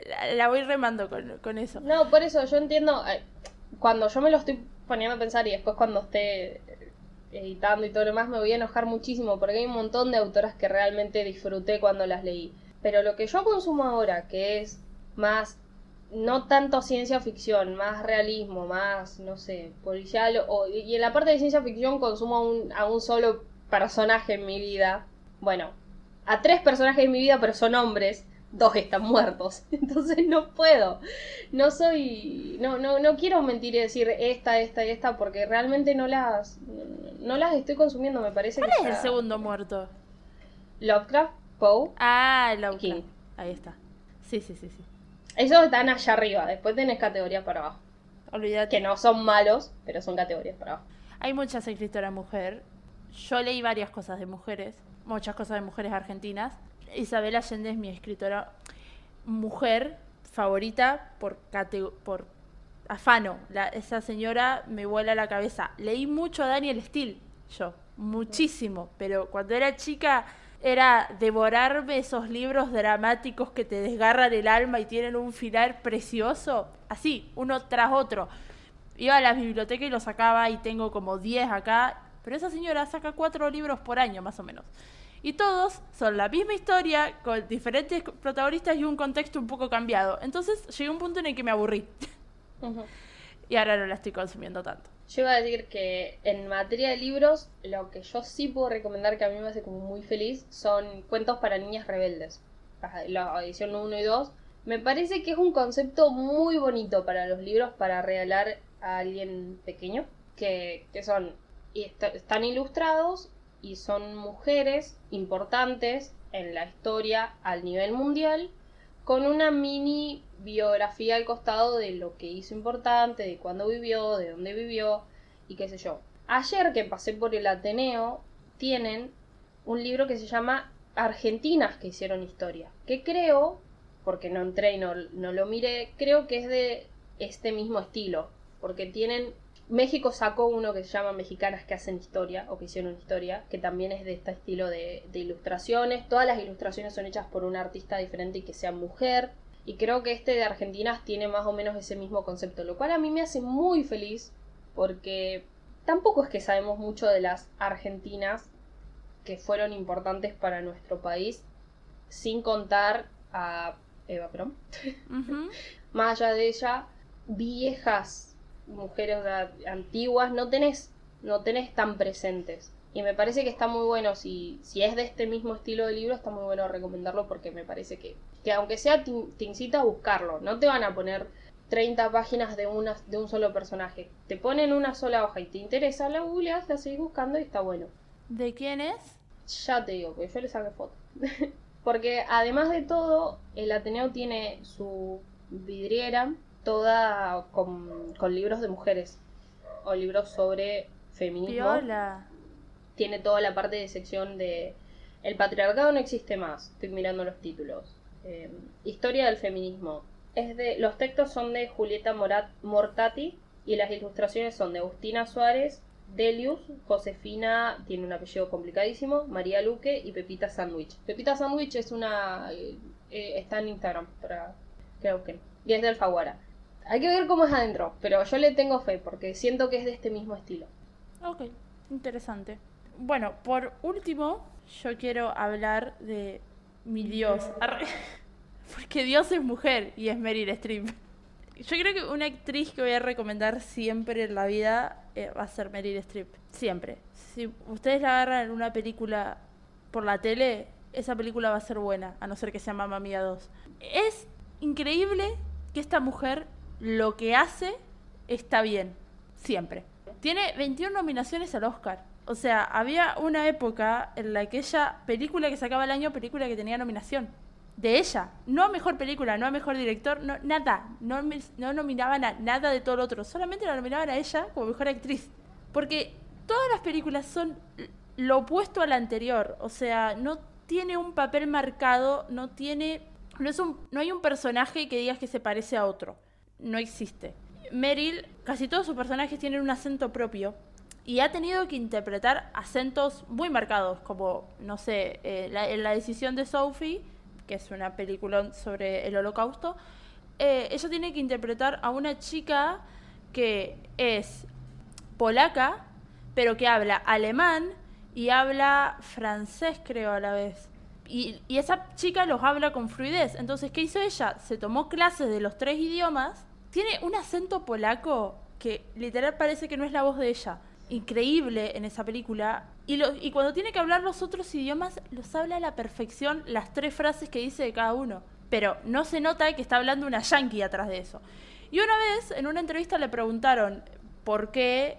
[SPEAKER 1] la, la voy remando con, con eso.
[SPEAKER 2] No, por eso yo entiendo, eh, cuando yo me lo estoy poniendo a pensar y después cuando esté editando y todo lo demás me voy a enojar muchísimo porque hay un montón de autoras que realmente disfruté cuando las leí. Pero lo que yo consumo ahora, que es más, no tanto ciencia ficción, más realismo, más, no sé, policial, o, y en la parte de ciencia ficción consumo a un, a un solo personaje en mi vida. Bueno, a tres personajes en mi vida, pero son hombres dos están muertos. Entonces no puedo. No soy. No, no, no quiero mentir y decir esta, esta y esta, porque realmente no las. No las estoy consumiendo, me parece
[SPEAKER 1] ¿Cuál
[SPEAKER 2] que.
[SPEAKER 1] es el segundo muerto?
[SPEAKER 2] Lovecraft, Poe.
[SPEAKER 1] Ah,
[SPEAKER 2] King.
[SPEAKER 1] autor. Ahí está. Sí, sí, sí, sí.
[SPEAKER 2] Esos están allá arriba. Después tenés categorías para abajo.
[SPEAKER 1] Olvídate.
[SPEAKER 2] Que no son malos, pero son categorías para abajo.
[SPEAKER 1] Hay muchas escritoras mujer. Yo leí varias cosas de mujeres, muchas cosas de mujeres argentinas. Isabel Allende es mi escritora mujer favorita por por afano. La- esa señora me vuela la cabeza. Leí mucho a Daniel Steele, yo, muchísimo, pero cuando era chica era devorarme esos libros dramáticos que te desgarran el alma y tienen un final precioso, así, uno tras otro. Iba a la biblioteca y lo sacaba y tengo como 10 acá, pero esa señora saca cuatro libros por año más o menos. Y todos son la misma historia, con diferentes protagonistas y un contexto un poco cambiado. Entonces llegué a un punto en el que me aburrí. Y ahora no la estoy consumiendo tanto.
[SPEAKER 2] Yo iba a decir que en materia de libros, lo que yo sí puedo recomendar que a mí me hace como muy feliz son cuentos para niñas rebeldes. La edición 1 y 2. Me parece que es un concepto muy bonito para los libros para regalar a alguien pequeño. Que, que son. Y est- están ilustrados y son mujeres importantes en la historia al nivel mundial con una mini biografía al costado de lo que hizo importante, de cuándo vivió, de dónde vivió y qué sé yo. Ayer que pasé por el Ateneo, tienen un libro que se llama Argentinas que hicieron historia, que creo, porque no entré y no, no lo miré, creo que es de este mismo estilo, porque tienen... México sacó uno que se llama Mexicanas que hacen historia o que hicieron historia, que también es de este estilo de, de ilustraciones. Todas las ilustraciones son hechas por un artista diferente y que sea mujer. Y creo que este de Argentinas tiene más o menos ese mismo concepto, lo cual a mí me hace muy feliz porque tampoco es que sabemos mucho de las argentinas que fueron importantes para nuestro país, sin contar a Eva Perón.
[SPEAKER 1] Ujú.
[SPEAKER 2] Más allá de ella, viejas mujeres antiguas no tenés, no tenés tan presentes. Y me parece que está muy bueno, si, si es de este mismo estilo de libro, está muy bueno recomendarlo porque me parece que, que aunque sea, te, te incita a buscarlo. No te van a poner 30 páginas de, una, de un solo personaje. Te ponen una sola hoja y te interesa, la googleas, la seguís buscando y está bueno.
[SPEAKER 1] ¿De quién es?
[SPEAKER 2] Ya te digo, porque yo le saqué foto. porque además de todo, el Ateneo tiene su vidriera toda con, con libros de mujeres. O libros sobre feminismo.
[SPEAKER 1] Piola.
[SPEAKER 2] Tiene toda la parte de sección de El patriarcado no existe más. Estoy mirando los títulos. Eh, Historia del feminismo. Es de, los textos son de Julieta Morat, Mortati y las ilustraciones son de Agustina Suárez, Delius, Josefina, tiene un apellido complicadísimo, María Luque y Pepita Sandwich. Pepita Sandwich es una... eh, eh, está en Instagram para que la busquen. Y es de Alfaguara. Hay que ver cómo es adentro, pero yo le tengo fe porque siento que es de este mismo estilo.
[SPEAKER 1] Ok, interesante. Bueno, por último, yo quiero hablar de mi Dios. Porque Dios es mujer y es Meryl Streep. Yo creo que una actriz que voy a recomendar siempre en la vida eh, va a ser Meryl Streep. Siempre. Si ustedes la agarran en una película por la tele, esa película va a ser buena, a no ser que sea Mamma Mía 2. Es increíble que esta mujer lo que hace está bien. Siempre. Tiene 21 nominaciones al Oscar. O sea, había una época en la que ella, película que sacaba el año, película que tenía nominación. De ella. No a mejor película, no a mejor director, no, nada. No, no nominaban a nada de todo lo otro. Solamente la nominaban a ella como mejor actriz. Porque todas las películas son lo opuesto a la anterior. O sea, no tiene un papel marcado, no tiene. No, es no hay un personaje que digas que se parece a otro. No existe. Meryl, casi todos sus personajes tienen un acento propio y ha tenido que interpretar acentos muy marcados, como, no sé, eh, la, en la decisión de Sophie, que es una película sobre el holocausto, eh, ella tiene que interpretar a una chica que es polaca, pero que habla alemán y habla francés, creo, a la vez. Y, y esa chica los habla con fluidez. Entonces, ¿qué hizo ella? Se tomó clases de los tres idiomas. Tiene un acento polaco que literal parece que no es la voz de ella. Increíble en esa película. Y, cuando tiene que hablar los otros idiomas, los habla a la perfección las tres frases que dice de cada uno. Pero no se nota que está hablando una yankee atrás de eso. Y una vez, en una entrevista, le preguntaron por qué,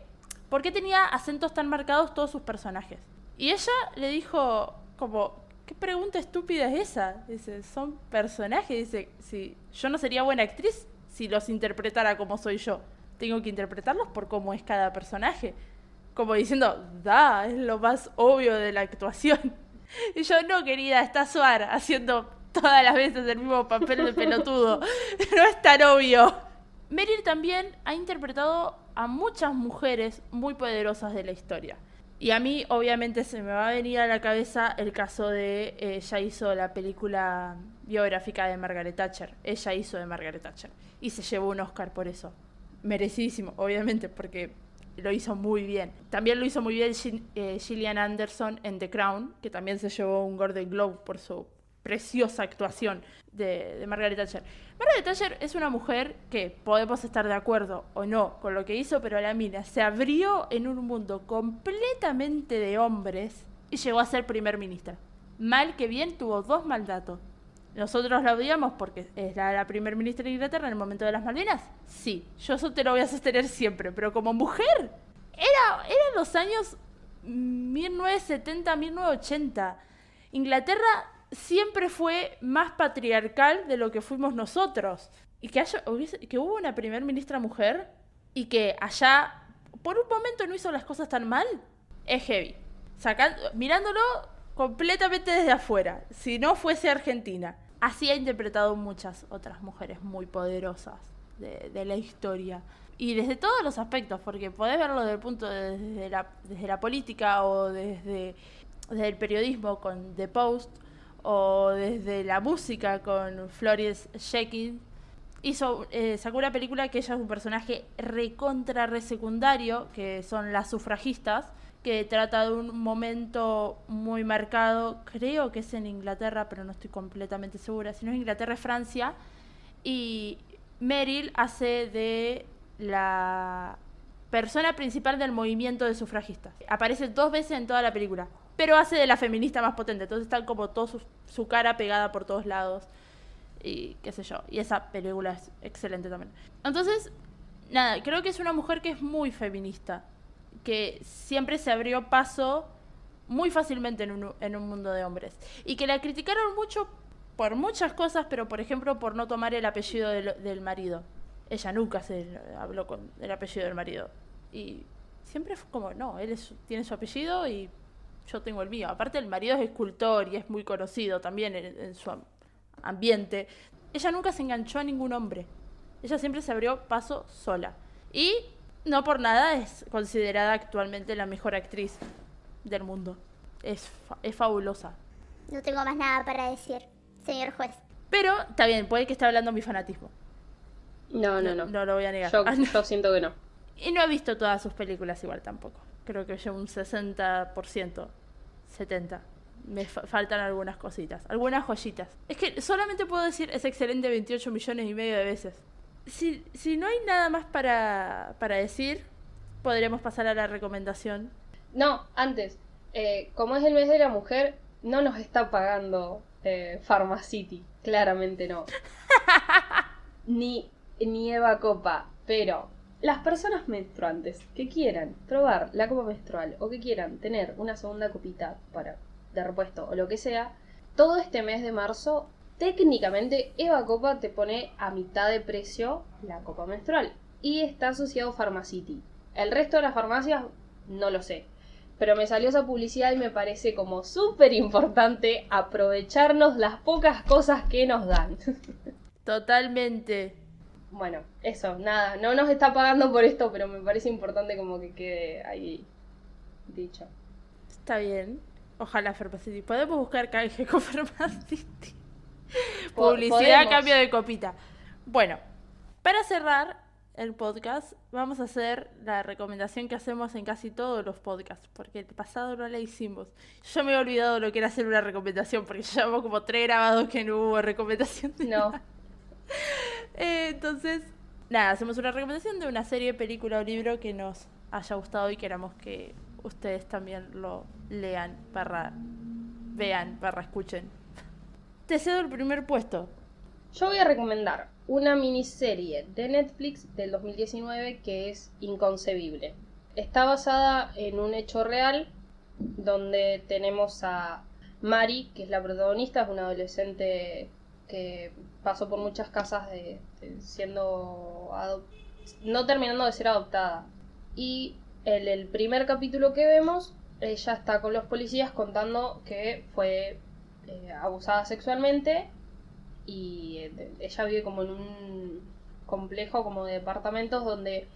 [SPEAKER 1] por qué tenía acentos tan marcados todos sus personajes. Y ella le dijo, como, ¿qué pregunta estúpida es esa? Dice, son personajes. Dice, si yo no sería buena actriz si los interpretara como soy yo. Tengo que interpretarlos por cómo es cada personaje. Como diciendo, da, es lo más obvio de la actuación. Y yo, no, querida, está Suar haciendo todas las veces el mismo papel de pelotudo. No es tan obvio. Meryl también ha interpretado a muchas mujeres muy poderosas de la historia. Y a mí, obviamente, se me va a venir a la cabeza el caso de. eh, ella hizo la película biográfica de Margaret Thatcher. Ella hizo de Margaret Thatcher. Y se llevó un Oscar por eso. Merecidísimo, obviamente, porque lo hizo muy bien. También lo hizo muy bien eh, Gillian Anderson en The Crown, que también se llevó un Golden Globe por su preciosa actuación de, de Margaret Thatcher. Margaret Thatcher es una mujer que podemos estar de acuerdo o no con lo que hizo, pero la mina se abrió en un mundo completamente de hombres y llegó a ser primer ministra. Mal que bien tuvo dos mandatos. Nosotros la odiamos porque es la, la primer ministra de Inglaterra en el momento de las Malvinas. Sí, yo eso te lo voy a sostener siempre, pero como mujer, era, eran los años 1970, 1980. Inglaterra siempre fue más patriarcal de lo que fuimos nosotros. Y que, haya, que hubo una primer ministra mujer y que allá, por un momento, no hizo las cosas tan mal, es heavy. Mirándolo completamente desde afuera, si no fuese Argentina. Así ha interpretado muchas otras mujeres muy poderosas de, la historia. Y desde todos los aspectos, porque podés verlo desde el punto de, desde, la, la política o desde, el periodismo con The Post o desde la música con Flores Jenkins. Hizo, eh, sacó una película que ella es un personaje recontra resecundario, que son las sufragistas, que trata de un momento muy marcado, creo que es en Inglaterra, pero no estoy completamente segura, si no es Inglaterra es Francia, y Meryl hace de la persona principal del movimiento de sufragistas. Aparece dos veces en toda la película, pero hace de la feminista más potente, entonces está como toda su, su cara pegada por todos lados y qué sé yo. Y esa película es excelente también. Entonces, nada, creo que es una mujer que es muy feminista, que siempre se abrió paso muy fácilmente en un, en un mundo de hombres. Y que la criticaron mucho por muchas cosas, pero por ejemplo por no tomar el apellido del, marido. Ella nunca se habló con el apellido del marido. Y siempre fue como, no, él tiene su apellido y yo tengo el mío. Aparte el marido es escultor y es muy conocido también en, su am- ambiente. Ella nunca se enganchó a ningún hombre. Ella siempre se abrió paso sola. Y no por nada es considerada actualmente la mejor actriz del mundo. Es, fa- es fabulosa.
[SPEAKER 4] No tengo más nada para decir, señor juez.
[SPEAKER 1] Pero está bien, puede que esté hablando mi fanatismo.
[SPEAKER 2] No, no, no.
[SPEAKER 1] No lo voy a negar.
[SPEAKER 2] Yo,
[SPEAKER 1] Ah, no.
[SPEAKER 2] yo siento que no.
[SPEAKER 1] Y no he visto todas sus películas igual tampoco. Creo que llevo un 60%, 70%. Me fa- faltan algunas cositas, algunas joyitas. Es que solamente puedo decir es excelente 28 millones y medio de veces. Si, si no hay nada más para, para decir, podríamos pasar a la recomendación.
[SPEAKER 2] No, antes, eh, como es el mes de la mujer, no nos está pagando eh, Pharmacity, claramente no. ni, ni Eva Copa, pero las personas menstruantes que quieran probar la copa menstrual o que quieran tener una segunda copita para de repuesto o lo que sea, todo este mes de marzo, técnicamente Eva Copa te pone a mitad de precio la copa menstrual y está asociado a Pharmacity. El resto de las farmacias no lo sé. Pero me salió esa publicidad y me parece como súper importante aprovecharnos las pocas cosas que nos dan.
[SPEAKER 1] Totalmente.
[SPEAKER 2] Bueno, eso, nada, no nos está pagando por esto, pero me parece importante como que quede ahí dicho.
[SPEAKER 1] Está bien. Ojalá Farmacity. Podemos buscar canje con Farmacity. Publicidad cambio de copita. Bueno, para cerrar el podcast, vamos a hacer la recomendación que hacemos en casi todos los podcasts, porque el pasado no la hicimos. Yo me he olvidado lo que era hacer una recomendación, porque llevamos como tres grabados que no hubo recomendación. de
[SPEAKER 2] No,
[SPEAKER 1] Eh, entonces, nada, hacemos una recomendación de una serie, película o libro que nos haya gustado y queramos que ustedes también lo lean, barra, vean, barra, escuchen. Te cedo el primer puesto.
[SPEAKER 2] yo voy a recomendar una miniserie de Netflix del 2019 que es Inconcebible. Está basada en un hecho real donde tenemos a Mari, que es la protagonista, es una adolescente que pasó por muchas casas de, de siendo no terminando de ser adoptada. Y en el primer capítulo que vemos, ella está con los policías contando que fue eh, abusada sexualmente y eh, ella vive como en un complejo como de departamentos donde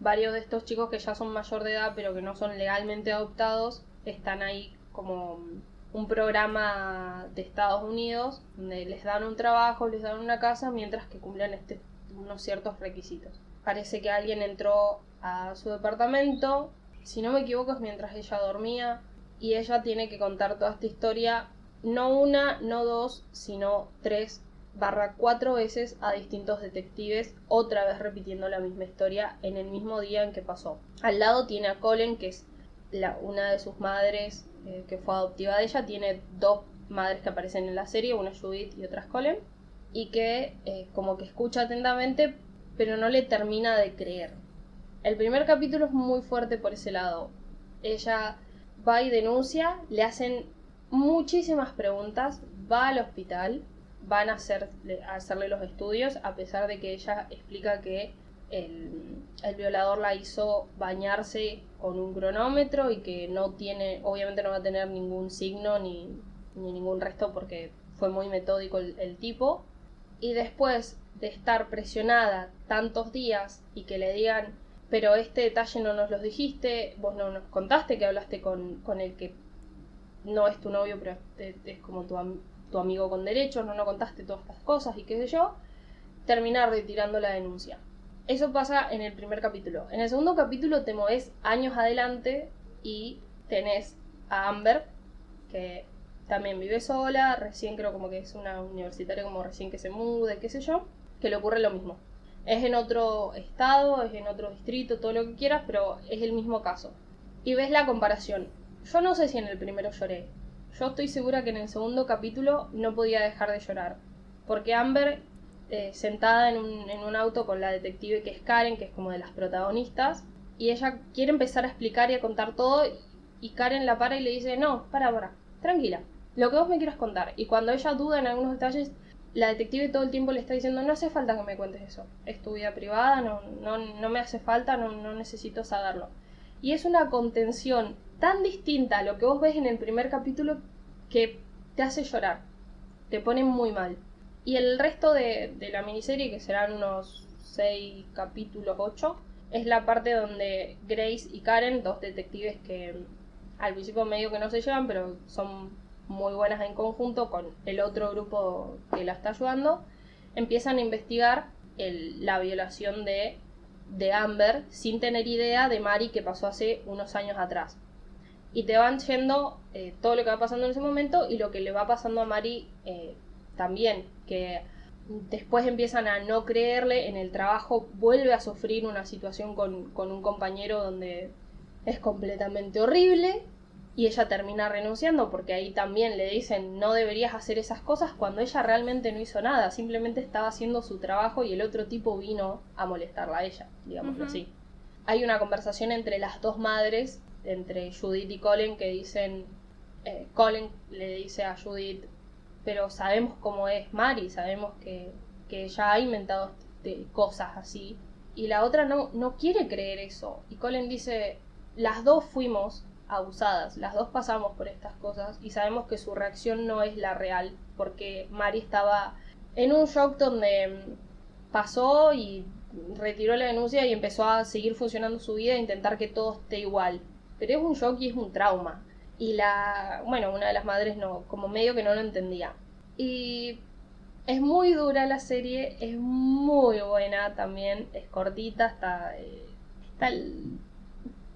[SPEAKER 2] varios de estos chicos que ya son mayor de edad pero que no son legalmente adoptados están ahí como un programa de Estados Unidos donde les dan un trabajo, les dan una casa mientras que cumplen este, unos ciertos requisitos. Parece que alguien entró a su departamento, si no me equivoco es mientras ella dormía y ella tiene que contar toda esta historia no una, no dos, sino tres barra cuatro veces a distintos detectives, otra vez repitiendo la misma historia en el mismo día en que pasó. Al lado tiene a Colin, que es una de sus madres eh, que fue adoptiva de ella, tiene dos madres que aparecen en la serie, una Judith y otra es Colin, y que eh, como que escucha atentamente, pero no le termina de creer. El primer capítulo es muy fuerte por ese lado. Ella va y denuncia, le hacen muchísimas preguntas, va al hospital, van a, hacerle, a hacerle los estudios, a pesar de que ella explica que el, el violador la hizo bañarse con un cronómetro y que no tiene, obviamente no va a tener ningún signo ni, ni ningún resto porque fue muy metódico el, el tipo. Y después de estar presionada tantos días y que le digan, pero este detalle no nos lo dijiste, vos no nos contaste que hablaste con, con el que no es tu novio, pero es, es como tu, tu amigo con derechos, no, no contaste todas estas cosas y qué sé yo, terminar retirando la denuncia. Eso pasa en el primer capítulo. En el segundo capítulo te moves años adelante y tenés a Amber, que también vive sola, recién creo como que es una universitaria como recién que se mude, qué sé yo, que le ocurre lo mismo. Es en otro estado, es en otro distrito, todo lo que quieras, pero es el mismo caso. Y ves la comparación. Yo no sé si en el primero lloré. Yo estoy segura que en el segundo capítulo no podía dejar de llorar. Porque Amber, eh, sentada en un, en un auto con la detective que es Karen, que es como de las protagonistas, y ella quiere empezar a explicar y a contar todo, y Karen la para y le dice, no, para, para, tranquila, lo que vos me quieras contar. Y cuando ella duda en algunos detalles, la detective todo el tiempo le está diciendo, no hace falta que me cuentes eso, es tu vida privada, no, no, no me hace falta, no, no necesito saberlo. Y es una contención tan distinta a lo que vos ves en el primer capítulo que te hace llorar, te pone muy mal. Y el resto de, de la miniserie, que serán unos 6 capítulos, 8, es la parte donde Grace y Karen, dos detectives que al principio medio que no se llevan, pero son muy buenas en conjunto con el otro grupo que la está ayudando, empiezan a investigar el- la violación de, de Amber sin tener idea de Mari que pasó hace unos años atrás. Y te van yendo eh, todo lo que va pasando en ese momento y lo que le va pasando a Mari eh, también, que después empiezan a no creerle en el trabajo, vuelve a sufrir una situación con, con un compañero donde es completamente horrible y ella termina renunciando porque ahí también le dicen no deberías hacer esas cosas cuando ella realmente no hizo nada, simplemente estaba haciendo su trabajo y el otro tipo vino a molestarla a ella, digámoslo así. Hay una conversación entre las dos madres, entre Judith y Colin, que dicen, eh, Colin le dice a Judith, pero sabemos cómo es Mari, sabemos que, que ella ha inventado este- cosas así. Y la otra no, no quiere creer eso. Y Colin dice, las dos fuimos abusadas, las dos pasamos por estas cosas y sabemos que su reacción no es la real, porque Mari estaba en un shock donde mm, pasó y retiró la denuncia y empezó a seguir funcionando su vida e intentar que todo esté igual. Pero es un shock y es un trauma. Y la, bueno, una de las madres no, como medio que no lo entendía. Y es muy dura la serie, es muy buena también, es cortita, está, eh, está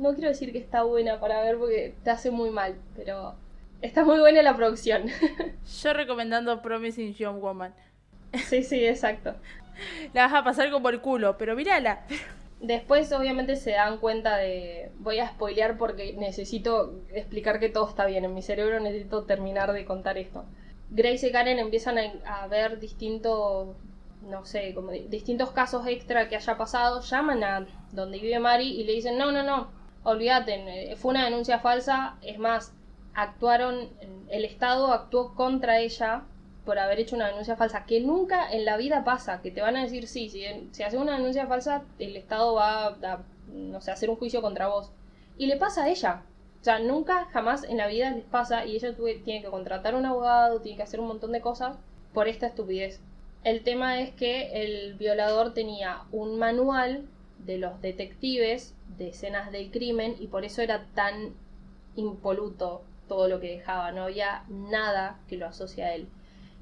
[SPEAKER 2] no quiero decir que está buena para ver porque te hace muy mal, pero está muy buena la producción.
[SPEAKER 1] Yo recomendando Promising Young Woman.
[SPEAKER 2] sí, sí, exacto.
[SPEAKER 1] La vas a pasar como el culo, pero mírala.
[SPEAKER 2] Después obviamente se dan cuenta de... Voy a spoilear porque necesito explicar que todo está bien. En mi cerebro necesito terminar de contar esto. Grace y Karen empiezan a, ver distintos... No sé, como di- distintos casos extra que haya pasado. Llaman a donde vive Mari y le dicen, no, no, no, olvídate, eh, fue una denuncia falsa. Es más, actuaron, el Estado actuó contra ella por haber hecho una denuncia falsa, que nunca en la vida pasa, que te van a decir, sí, si, si haces una denuncia falsa, el Estado va a, no sé, hacer un juicio contra vos. Y le pasa a ella. O sea, nunca, jamás en la vida les pasa y ella tuve- tiene que contratar un abogado, tiene que hacer un montón de cosas por esta estupidez. El tema es que el violador tenía un manual de los detectives de escenas del crimen y por eso era tan impoluto todo lo que dejaba, no había nada que lo asocie a él.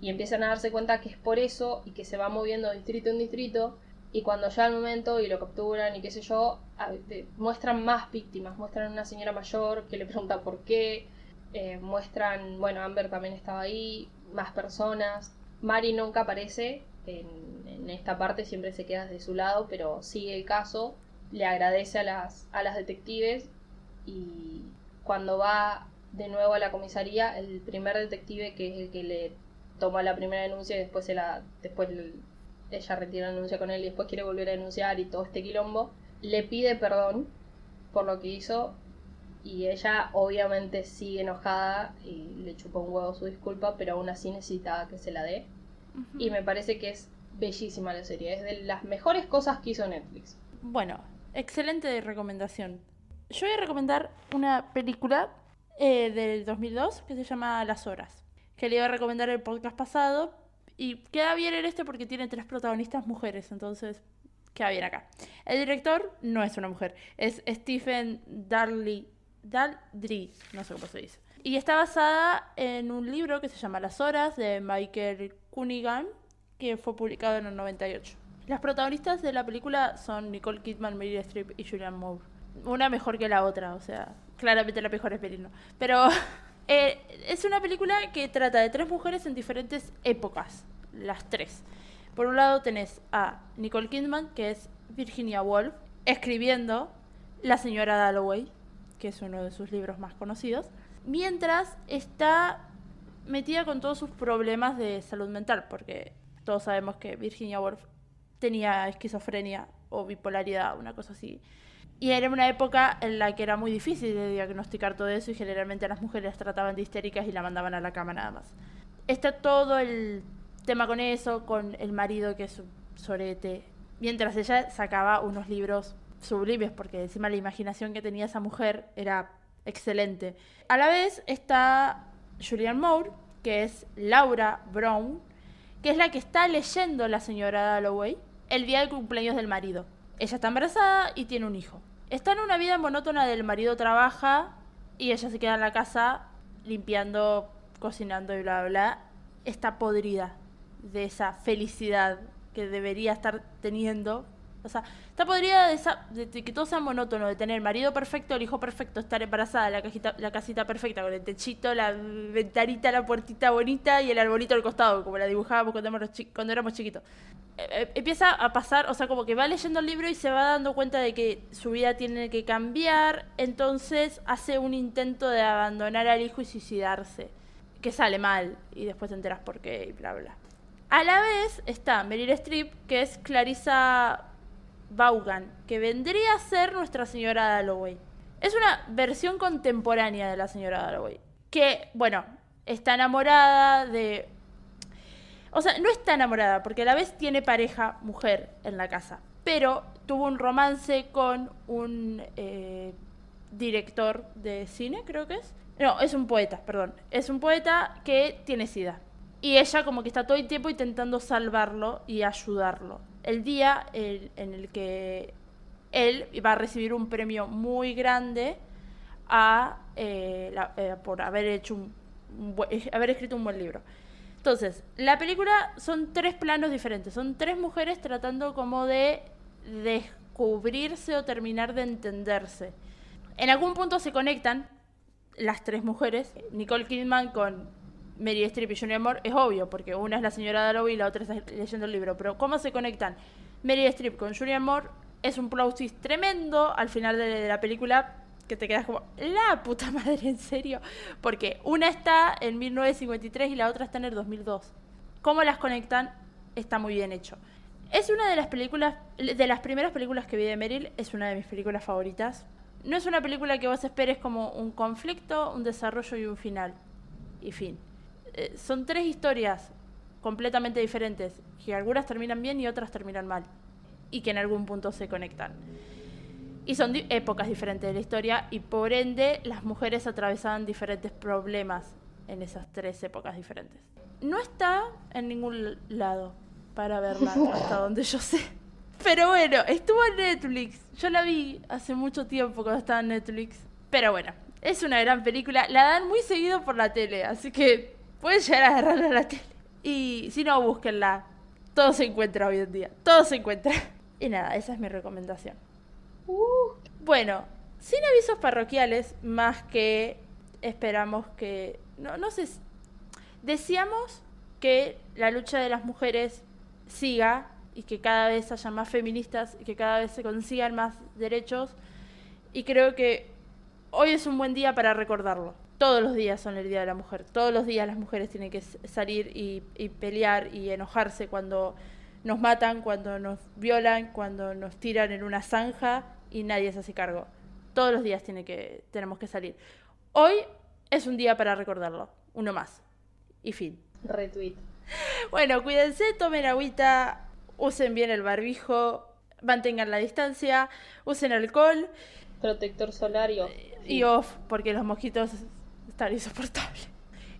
[SPEAKER 2] Y empiezan a darse cuenta que es por eso y que se va moviendo distrito en distrito y cuando llega el momento y lo capturan y qué sé yo, a- muestran más víctimas, muestran una señora mayor que le pregunta por qué, eh, muestran, bueno, Amber también estaba ahí, más personas, Mari nunca aparece en, en esta parte, siempre se queda de su lado, pero sigue el caso, le agradece a las, a las detectives y cuando va de nuevo a la comisaría, el primer detective que es el que le toma la primera denuncia y después se la después el- ella retira la denuncia con él y después quiere volver a denunciar y todo este quilombo, le pide perdón por lo que hizo y ella obviamente sigue enojada y le chupa un huevo su disculpa, pero aún así necesitaba que se la dé. Y me parece que es bellísima la serie, es de las mejores cosas que hizo Netflix.
[SPEAKER 1] Bueno, excelente recomendación. Yo voy a recomendar una película eh, del 2002 que se llama Las Horas, que le iba a recomendar el podcast pasado y queda bien en este porque tiene tres protagonistas mujeres, entonces queda bien acá. El director no es una mujer, es Stephen Darley, Daldry, no sé cómo se dice. Y está basada en un libro que se llama Las Horas de Michael Cunningham, que fue publicado en el 98. Las protagonistas de la película son Nicole Kidman, Meryl Streep y Julianne Moore. Una mejor que la otra, o sea, claramente la mejor es Meryl. Pero eh, es una película que trata de tres mujeres en diferentes épocas, las tres. Por un lado tenés a Nicole Kidman, que es Virginia Woolf, escribiendo La señora Dalloway, que es uno de sus libros más conocidos, mientras está metida con todos sus problemas de salud mental, porque todos sabemos que Virginia Woolf tenía esquizofrenia o bipolaridad, una cosa así. Y era una época en la que era muy difícil de diagnosticar todo eso y generalmente a las mujeres las trataban de histéricas y la mandaban a la cama nada más. Está todo el tema con eso, con el marido que es un sorete, mientras ella sacaba unos libros sublimes, porque encima la imaginación que tenía esa mujer era excelente. A la vez está Julianne Moore, que es Laura Brown, que es la que está leyendo la señora Dalloway el día del cumpleaños del marido. Ella está embarazada y tiene un hijo. Está en una vida monótona del marido trabaja y ella se queda en la casa limpiando, cocinando y bla bla bla. Está podrida de esa felicidad que debería estar teniendo. O sea, está podrida que todo sea monótono, de tener marido perfecto, el hijo perfecto, estar embarazada, la, casita perfecta, con el techito, la ventanita, la puertita bonita y el arbolito al costado, como la dibujábamos cuando éramos, chiquitos. Eh, eh, empieza a pasar, o sea, como que va leyendo el libro y se va dando cuenta de que su vida tiene que cambiar, entonces hace un intento de abandonar al hijo y suicidarse, que sale mal, y después te enteras por qué y bla bla. A la vez está Meryl Streep, que es Clarissa Vaughan, que vendría a ser Nuestra Señora Dalloway. Es una versión contemporánea de la Señora Dalloway, que, bueno, está enamorada de... O sea, no está enamorada, porque a la vez tiene pareja mujer en la casa, pero tuvo un romance con un eh, director de cine, creo que es. No, es un poeta, perdón. Es un poeta que tiene sida. Y ella como que está todo el tiempo intentando salvarlo y ayudarlo. El día en el que él va a recibir un premio muy grande a, eh, eh, por haber hecho un, eh, haber escrito un buen libro. Entonces, la película son tres planos diferentes, son tres mujeres tratando como de descubrirse o terminar de entenderse. En algún punto se conectan las tres mujeres, Nicole Kidman con Mary Streep y Julianne Moore, es obvio, porque una es la señora Dalloway y la otra está leyendo el libro, pero ¿cómo se conectan Mary Streep con Julianne Moore? Es un plot twist tremendo al final de, de la película que te quedas como, la puta madre, en serio, porque una está en 1953 y la otra está en el 2002. ¿Cómo las conectan? Está muy bien hecho. Es una de las películas, de las primeras películas que vi de Meryl, es una de mis películas favoritas. No es una película que vos esperes como un conflicto, un desarrollo y un final. Y fin. Eh, son tres historias completamente diferentes, que algunas terminan bien y otras terminan mal. Y que en algún punto se conectan. Y son di- épocas diferentes de la historia y por ende las mujeres atravesaban diferentes problemas en esas tres épocas diferentes. No está en ningún lado para verla hasta donde yo sé. Pero bueno, estuvo en Netflix. Yo la vi hace mucho tiempo cuando estaba en Netflix. Pero bueno, es una gran película. La dan muy seguido por la tele, así que pueden llegar a agarrarla a la tele. Y si no, búsquenla. Todo se encuentra hoy en día. Todo se encuentra. Y nada, esa es mi recomendación. Bueno, sin avisos parroquiales, más que esperamos que. No, no sé. si- Deseamos que la lucha de las mujeres siga y que cada vez haya más feministas y que cada vez se consigan más derechos. Y creo que hoy es un buen día para recordarlo. Todos los días son el Día de la Mujer. Todos los días las mujeres tienen que salir y, y pelear y enojarse cuando nos matan, cuando nos violan, cuando nos tiran en una zanja y nadie se hace cargo. Todos los días tiene que, tenemos que salir. Hoy es un día para recordarlo. Uno más. Y fin.
[SPEAKER 2] Retweet.
[SPEAKER 1] Bueno, cuídense, tomen agüita, usen bien el barbijo, mantengan la distancia, usen alcohol
[SPEAKER 2] Protector solar y off.
[SPEAKER 1] y off, porque los mosquitos están insoportables.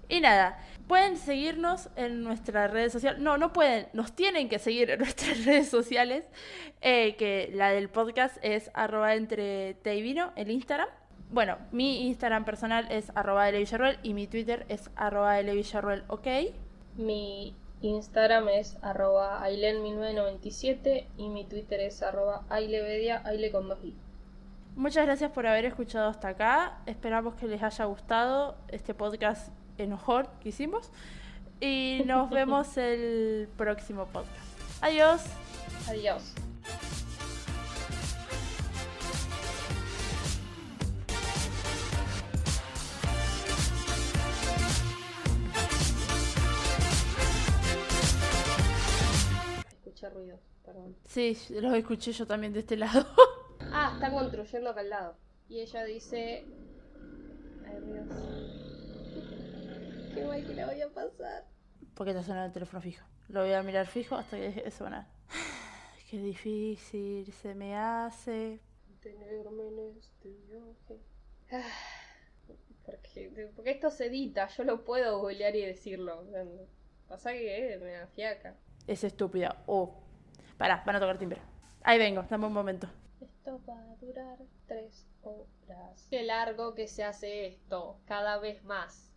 [SPEAKER 1] Y nada, pueden seguirnos en nuestras redes sociales. No, no pueden, nos tienen que seguir en nuestras redes sociales, eh, que la del podcast es arroba entre el Instagram. Bueno, mi Instagram personal es arroba Villarruel y mi Twitter es arroba Villarruel, ok.
[SPEAKER 2] Mi Instagram es arroba ailen1997 y mi Twitter es arroba ailevedia, aile con.
[SPEAKER 1] Muchas gracias por haber escuchado hasta acá. Esperamos que les haya gustado este podcast enojón que hicimos. Y nos vemos el próximo podcast. Adiós.
[SPEAKER 2] Adiós. Escuché ruidos, perdón.
[SPEAKER 1] Sí, los escuché yo también de este lado.
[SPEAKER 2] Ah, está construyendo acá al lado. Y ella dice. Ay, Dios. Qué guay que la voy a pasar.
[SPEAKER 1] Porque está sonando el teléfono fijo. Lo voy a mirar fijo hasta que deje de sonar. Qué difícil se me hace.
[SPEAKER 2] Tenerme en este viaje. Ah, Porque, porque esto se edita, yo lo puedo googlear y decirlo. Pasa que eh, me da fiaca.
[SPEAKER 1] Es estúpida. Oh. Pará, van a tocar timbre. Ahí vengo, dame un momento.
[SPEAKER 2] Esto va a durar tres horas. Qué largo que se hace esto, cada vez más.